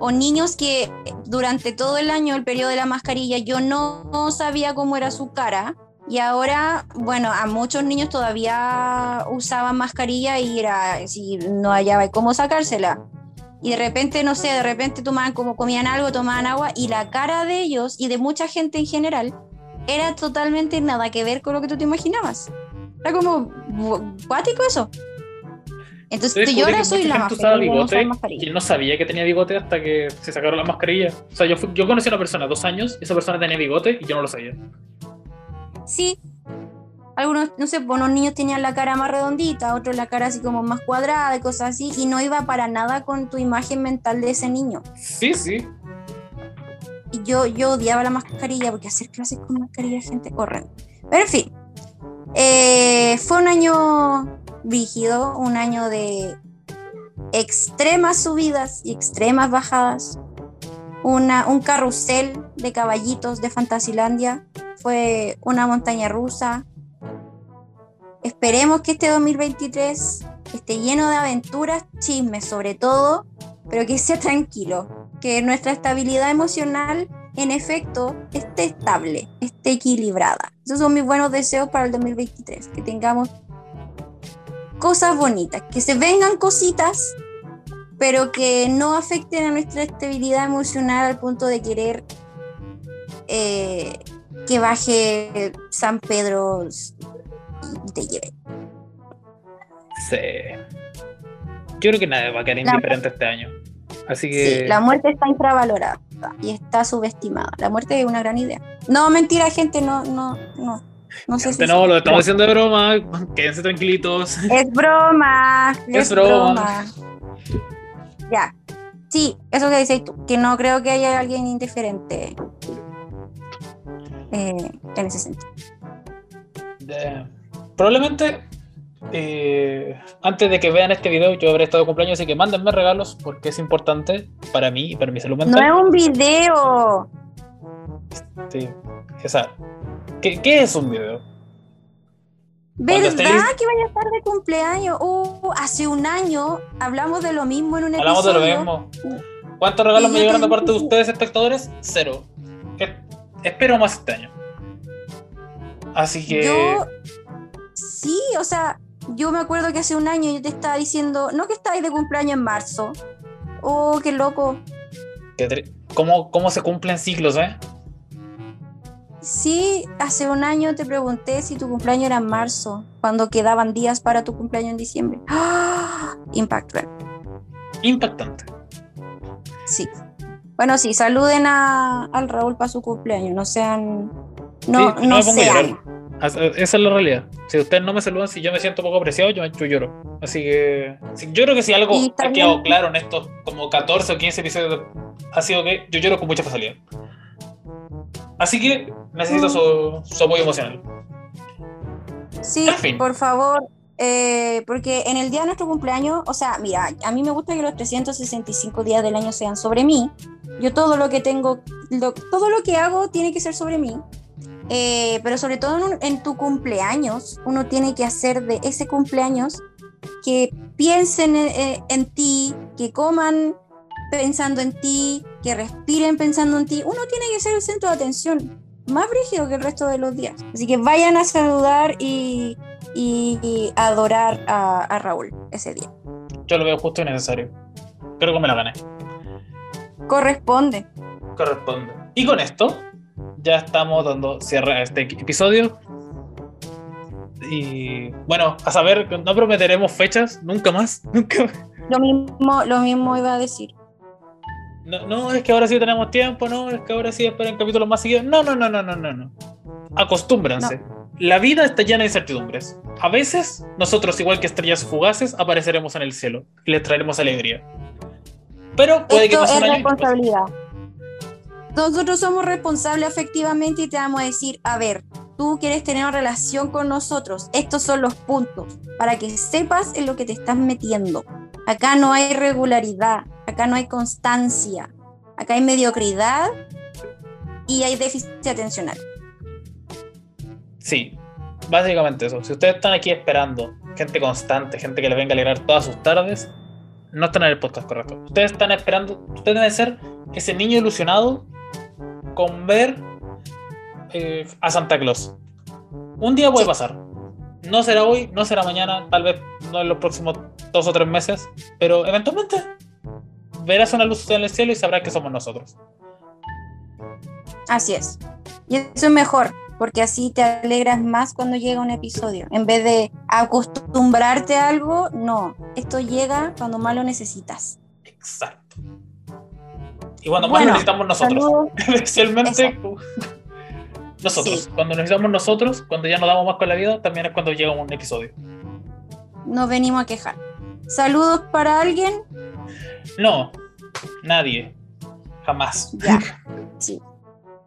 o niños que durante todo el año, el periodo de la mascarilla, yo no, sabía cómo era su cara. Y ahora, bueno, a muchos niños todavía usaban mascarilla y era si no hallaba cómo sacársela. Y de repente, no sé, de repente tomaban como comían algo, tomaban agua y la cara de ellos y de mucha gente en general era totalmente nada que ver con lo que tú te imaginabas. Era como cuático eso. Entonces yo ahora soy la más bigote y él no sabía que tenía bigote hasta que se sacaron la mascarilla. O sea, yo, yo conocí a una persona dos años y esa persona tenía bigote y yo no lo sabía. Sí. Algunos, no sé, unos niños tenían la cara más redondita, otros la cara así como más cuadrada y cosas así, y no iba para nada con tu imagen mental de ese niño. Sí, sí. Y yo, yo odiaba la mascarilla porque hacer clases con mascarilla, gente, corren. Pero en fin, eh, fue un año rígido, un año de extremas subidas y extremas bajadas, una, un carrusel de caballitos de Fantasilandia, fue una montaña rusa. Esperemos que este 2023 esté lleno de aventuras, chismes sobre todo, pero que sea tranquilo, que nuestra estabilidad emocional en efecto esté estable, esté equilibrada. Esos son mis buenos deseos para el 2023, que tengamos cosas bonitas, que se vengan cositas, pero que no afecten a nuestra estabilidad emocional al punto de querer eh, que baje San Pedro y te lleve. Sí. Yo creo que nadie va a quedar indiferente este año. Así que. Sí, la muerte está infravalorada y está subestimada. La muerte es una gran idea. No, mentira, gente, no, no, no. No sé si. No, lo estamos haciendo de broma. Quédense tranquilitos. Es broma. Es, broma. Ya. Sí, eso que dices tú, que no creo que haya alguien indiferente eh, en ese sentido. probablemente eh, antes de que vean este video yo habré estado de cumpleaños, así que mándenme regalos porque es importante para mí y para mi salud mental. No es un video. Sí, esa, ¿Qué, ¿Qué, es un video? ¿Verdad que vaya a estar de cumpleaños? Uh, hace un año hablamos de lo mismo en un hablamos episodio. Hablamos de lo mismo. ¿Cuántos regalos me llegaron de parte de ustedes, espectadores? Cero. Espero más este año. Así que. Yo. Sí, o sea, yo me acuerdo que hace un año yo te estaba diciendo, no que estáis de cumpleaños en marzo. Oh, qué loco. ¿Cómo, cómo se cumplen siglos, eh? Sí, hace un año te pregunté si tu cumpleaños era en marzo, cuando quedaban días para tu cumpleaños en diciembre. ¡Ah! Impactante. Sí. Bueno, sí, saluden a, al Raúl para su cumpleaños, no sean. No, no, sean. Esa es la realidad. Si ustedes no me saludan, si yo me siento poco apreciado, yo, yo lloro. Así que yo creo que si algo ha quedado claro en estos como 14 o 15 episodios ha sido que yo lloro con mucha facilidad. Así que necesito su, apoyo emocional. Sí, por favor, eh, porque en el día de nuestro cumpleaños, o sea, mira, a mí me gusta que los 365 días del año sean sobre mí. Yo todo lo que tengo, todo lo que hago tiene que ser sobre mí. Eh, pero sobre todo en, tu cumpleaños, uno tiene que hacer de ese cumpleaños que piensen eh, en, ti, que coman pensando en ti, que respiren pensando en ti. Uno tiene que ser el centro de atención, más brígido que el resto de los días. Así que vayan a saludar y, adorar a, a, Raúl ese día. Yo lo veo justo y necesario. Creo que me la gané. Corresponde. Corresponde. Y con esto ya estamos dando cierre a este episodio. Y bueno, a saber, no prometeremos fechas, nunca más, nunca Lo mismo, lo mismo iba a decir. No, no, es que ahora sí tenemos tiempo, no, es que ahora sí esperen capítulos más seguidos. No, no, no, no, no, no, no. Acostúmbrense. La vida está llena de incertidumbres. A veces, nosotros, igual que estrellas fugaces, apareceremos en el cielo y les traeremos alegría. Pero puede que pase un año responsabilidad. Nosotros somos responsables efectivamente y te vamos a decir, a ver, tú quieres tener una relación con nosotros, estos son los puntos, para que sepas en lo que te estás metiendo. Acá no hay regularidad, acá no hay constancia, acá hay mediocridad y hay déficit atencional. Sí, básicamente eso. Si ustedes están aquí esperando gente constante, gente que le venga a alegrar todas sus tardes, no están en el podcast correcto. Ustedes están esperando, ustedes deben ser ese niño ilusionado con ver eh, a Santa Claus. Un día puede pasar. No será hoy, no será mañana, tal vez no en los próximos dos o tres meses, pero eventualmente verás una luz en el cielo y sabrás que somos nosotros. Así es. Y eso es mejor, porque así te alegras más cuando llega un episodio. En vez de acostumbrarte a algo, no. Esto llega cuando más lo necesitas. Exacto. Y cuando más necesitamos nosotros. Especialmente nosotros. Cuando necesitamos nosotros, cuando ya nos damos más con la vida, también es cuando llega un episodio. Nos venimos a quejar. ¿Saludos para alguien? No, nadie. Jamás. Ya. Sí.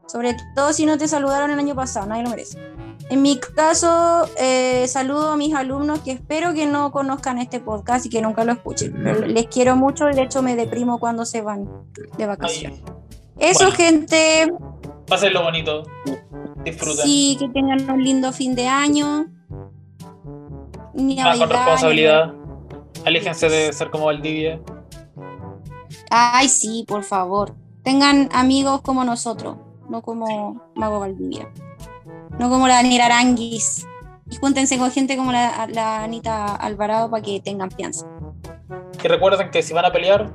Sobre todo si no te saludaron el año pasado, nadie lo merece. En mi caso, eh, saludo a mis alumnos que espero que no conozcan este podcast y que nunca lo escuchen. les quiero mucho, de hecho me deprimo cuando se van de vacaciones. Eso, gente. Pasen lo bonito. Disfruten. Sí, que tengan un lindo fin de año. Más con responsabilidad. Aléjense de ser como Valdivia. Ay, sí, por favor. Tengan amigos como nosotros, no como Mago Valdivia no como la Daniela Aranguis. Y júntense con gente como la, Anita Alvarado para que tengan fianza. Y recuerden que si van a pelear,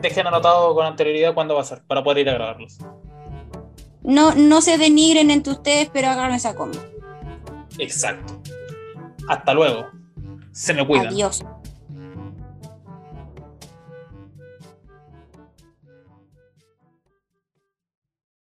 dejen anotado con anterioridad cuándo va a ser, para poder ir a grabarlos. No, no se denigren entre ustedes, pero hagan esa comida. Exacto. Hasta luego. Se me cuidan. Adiós.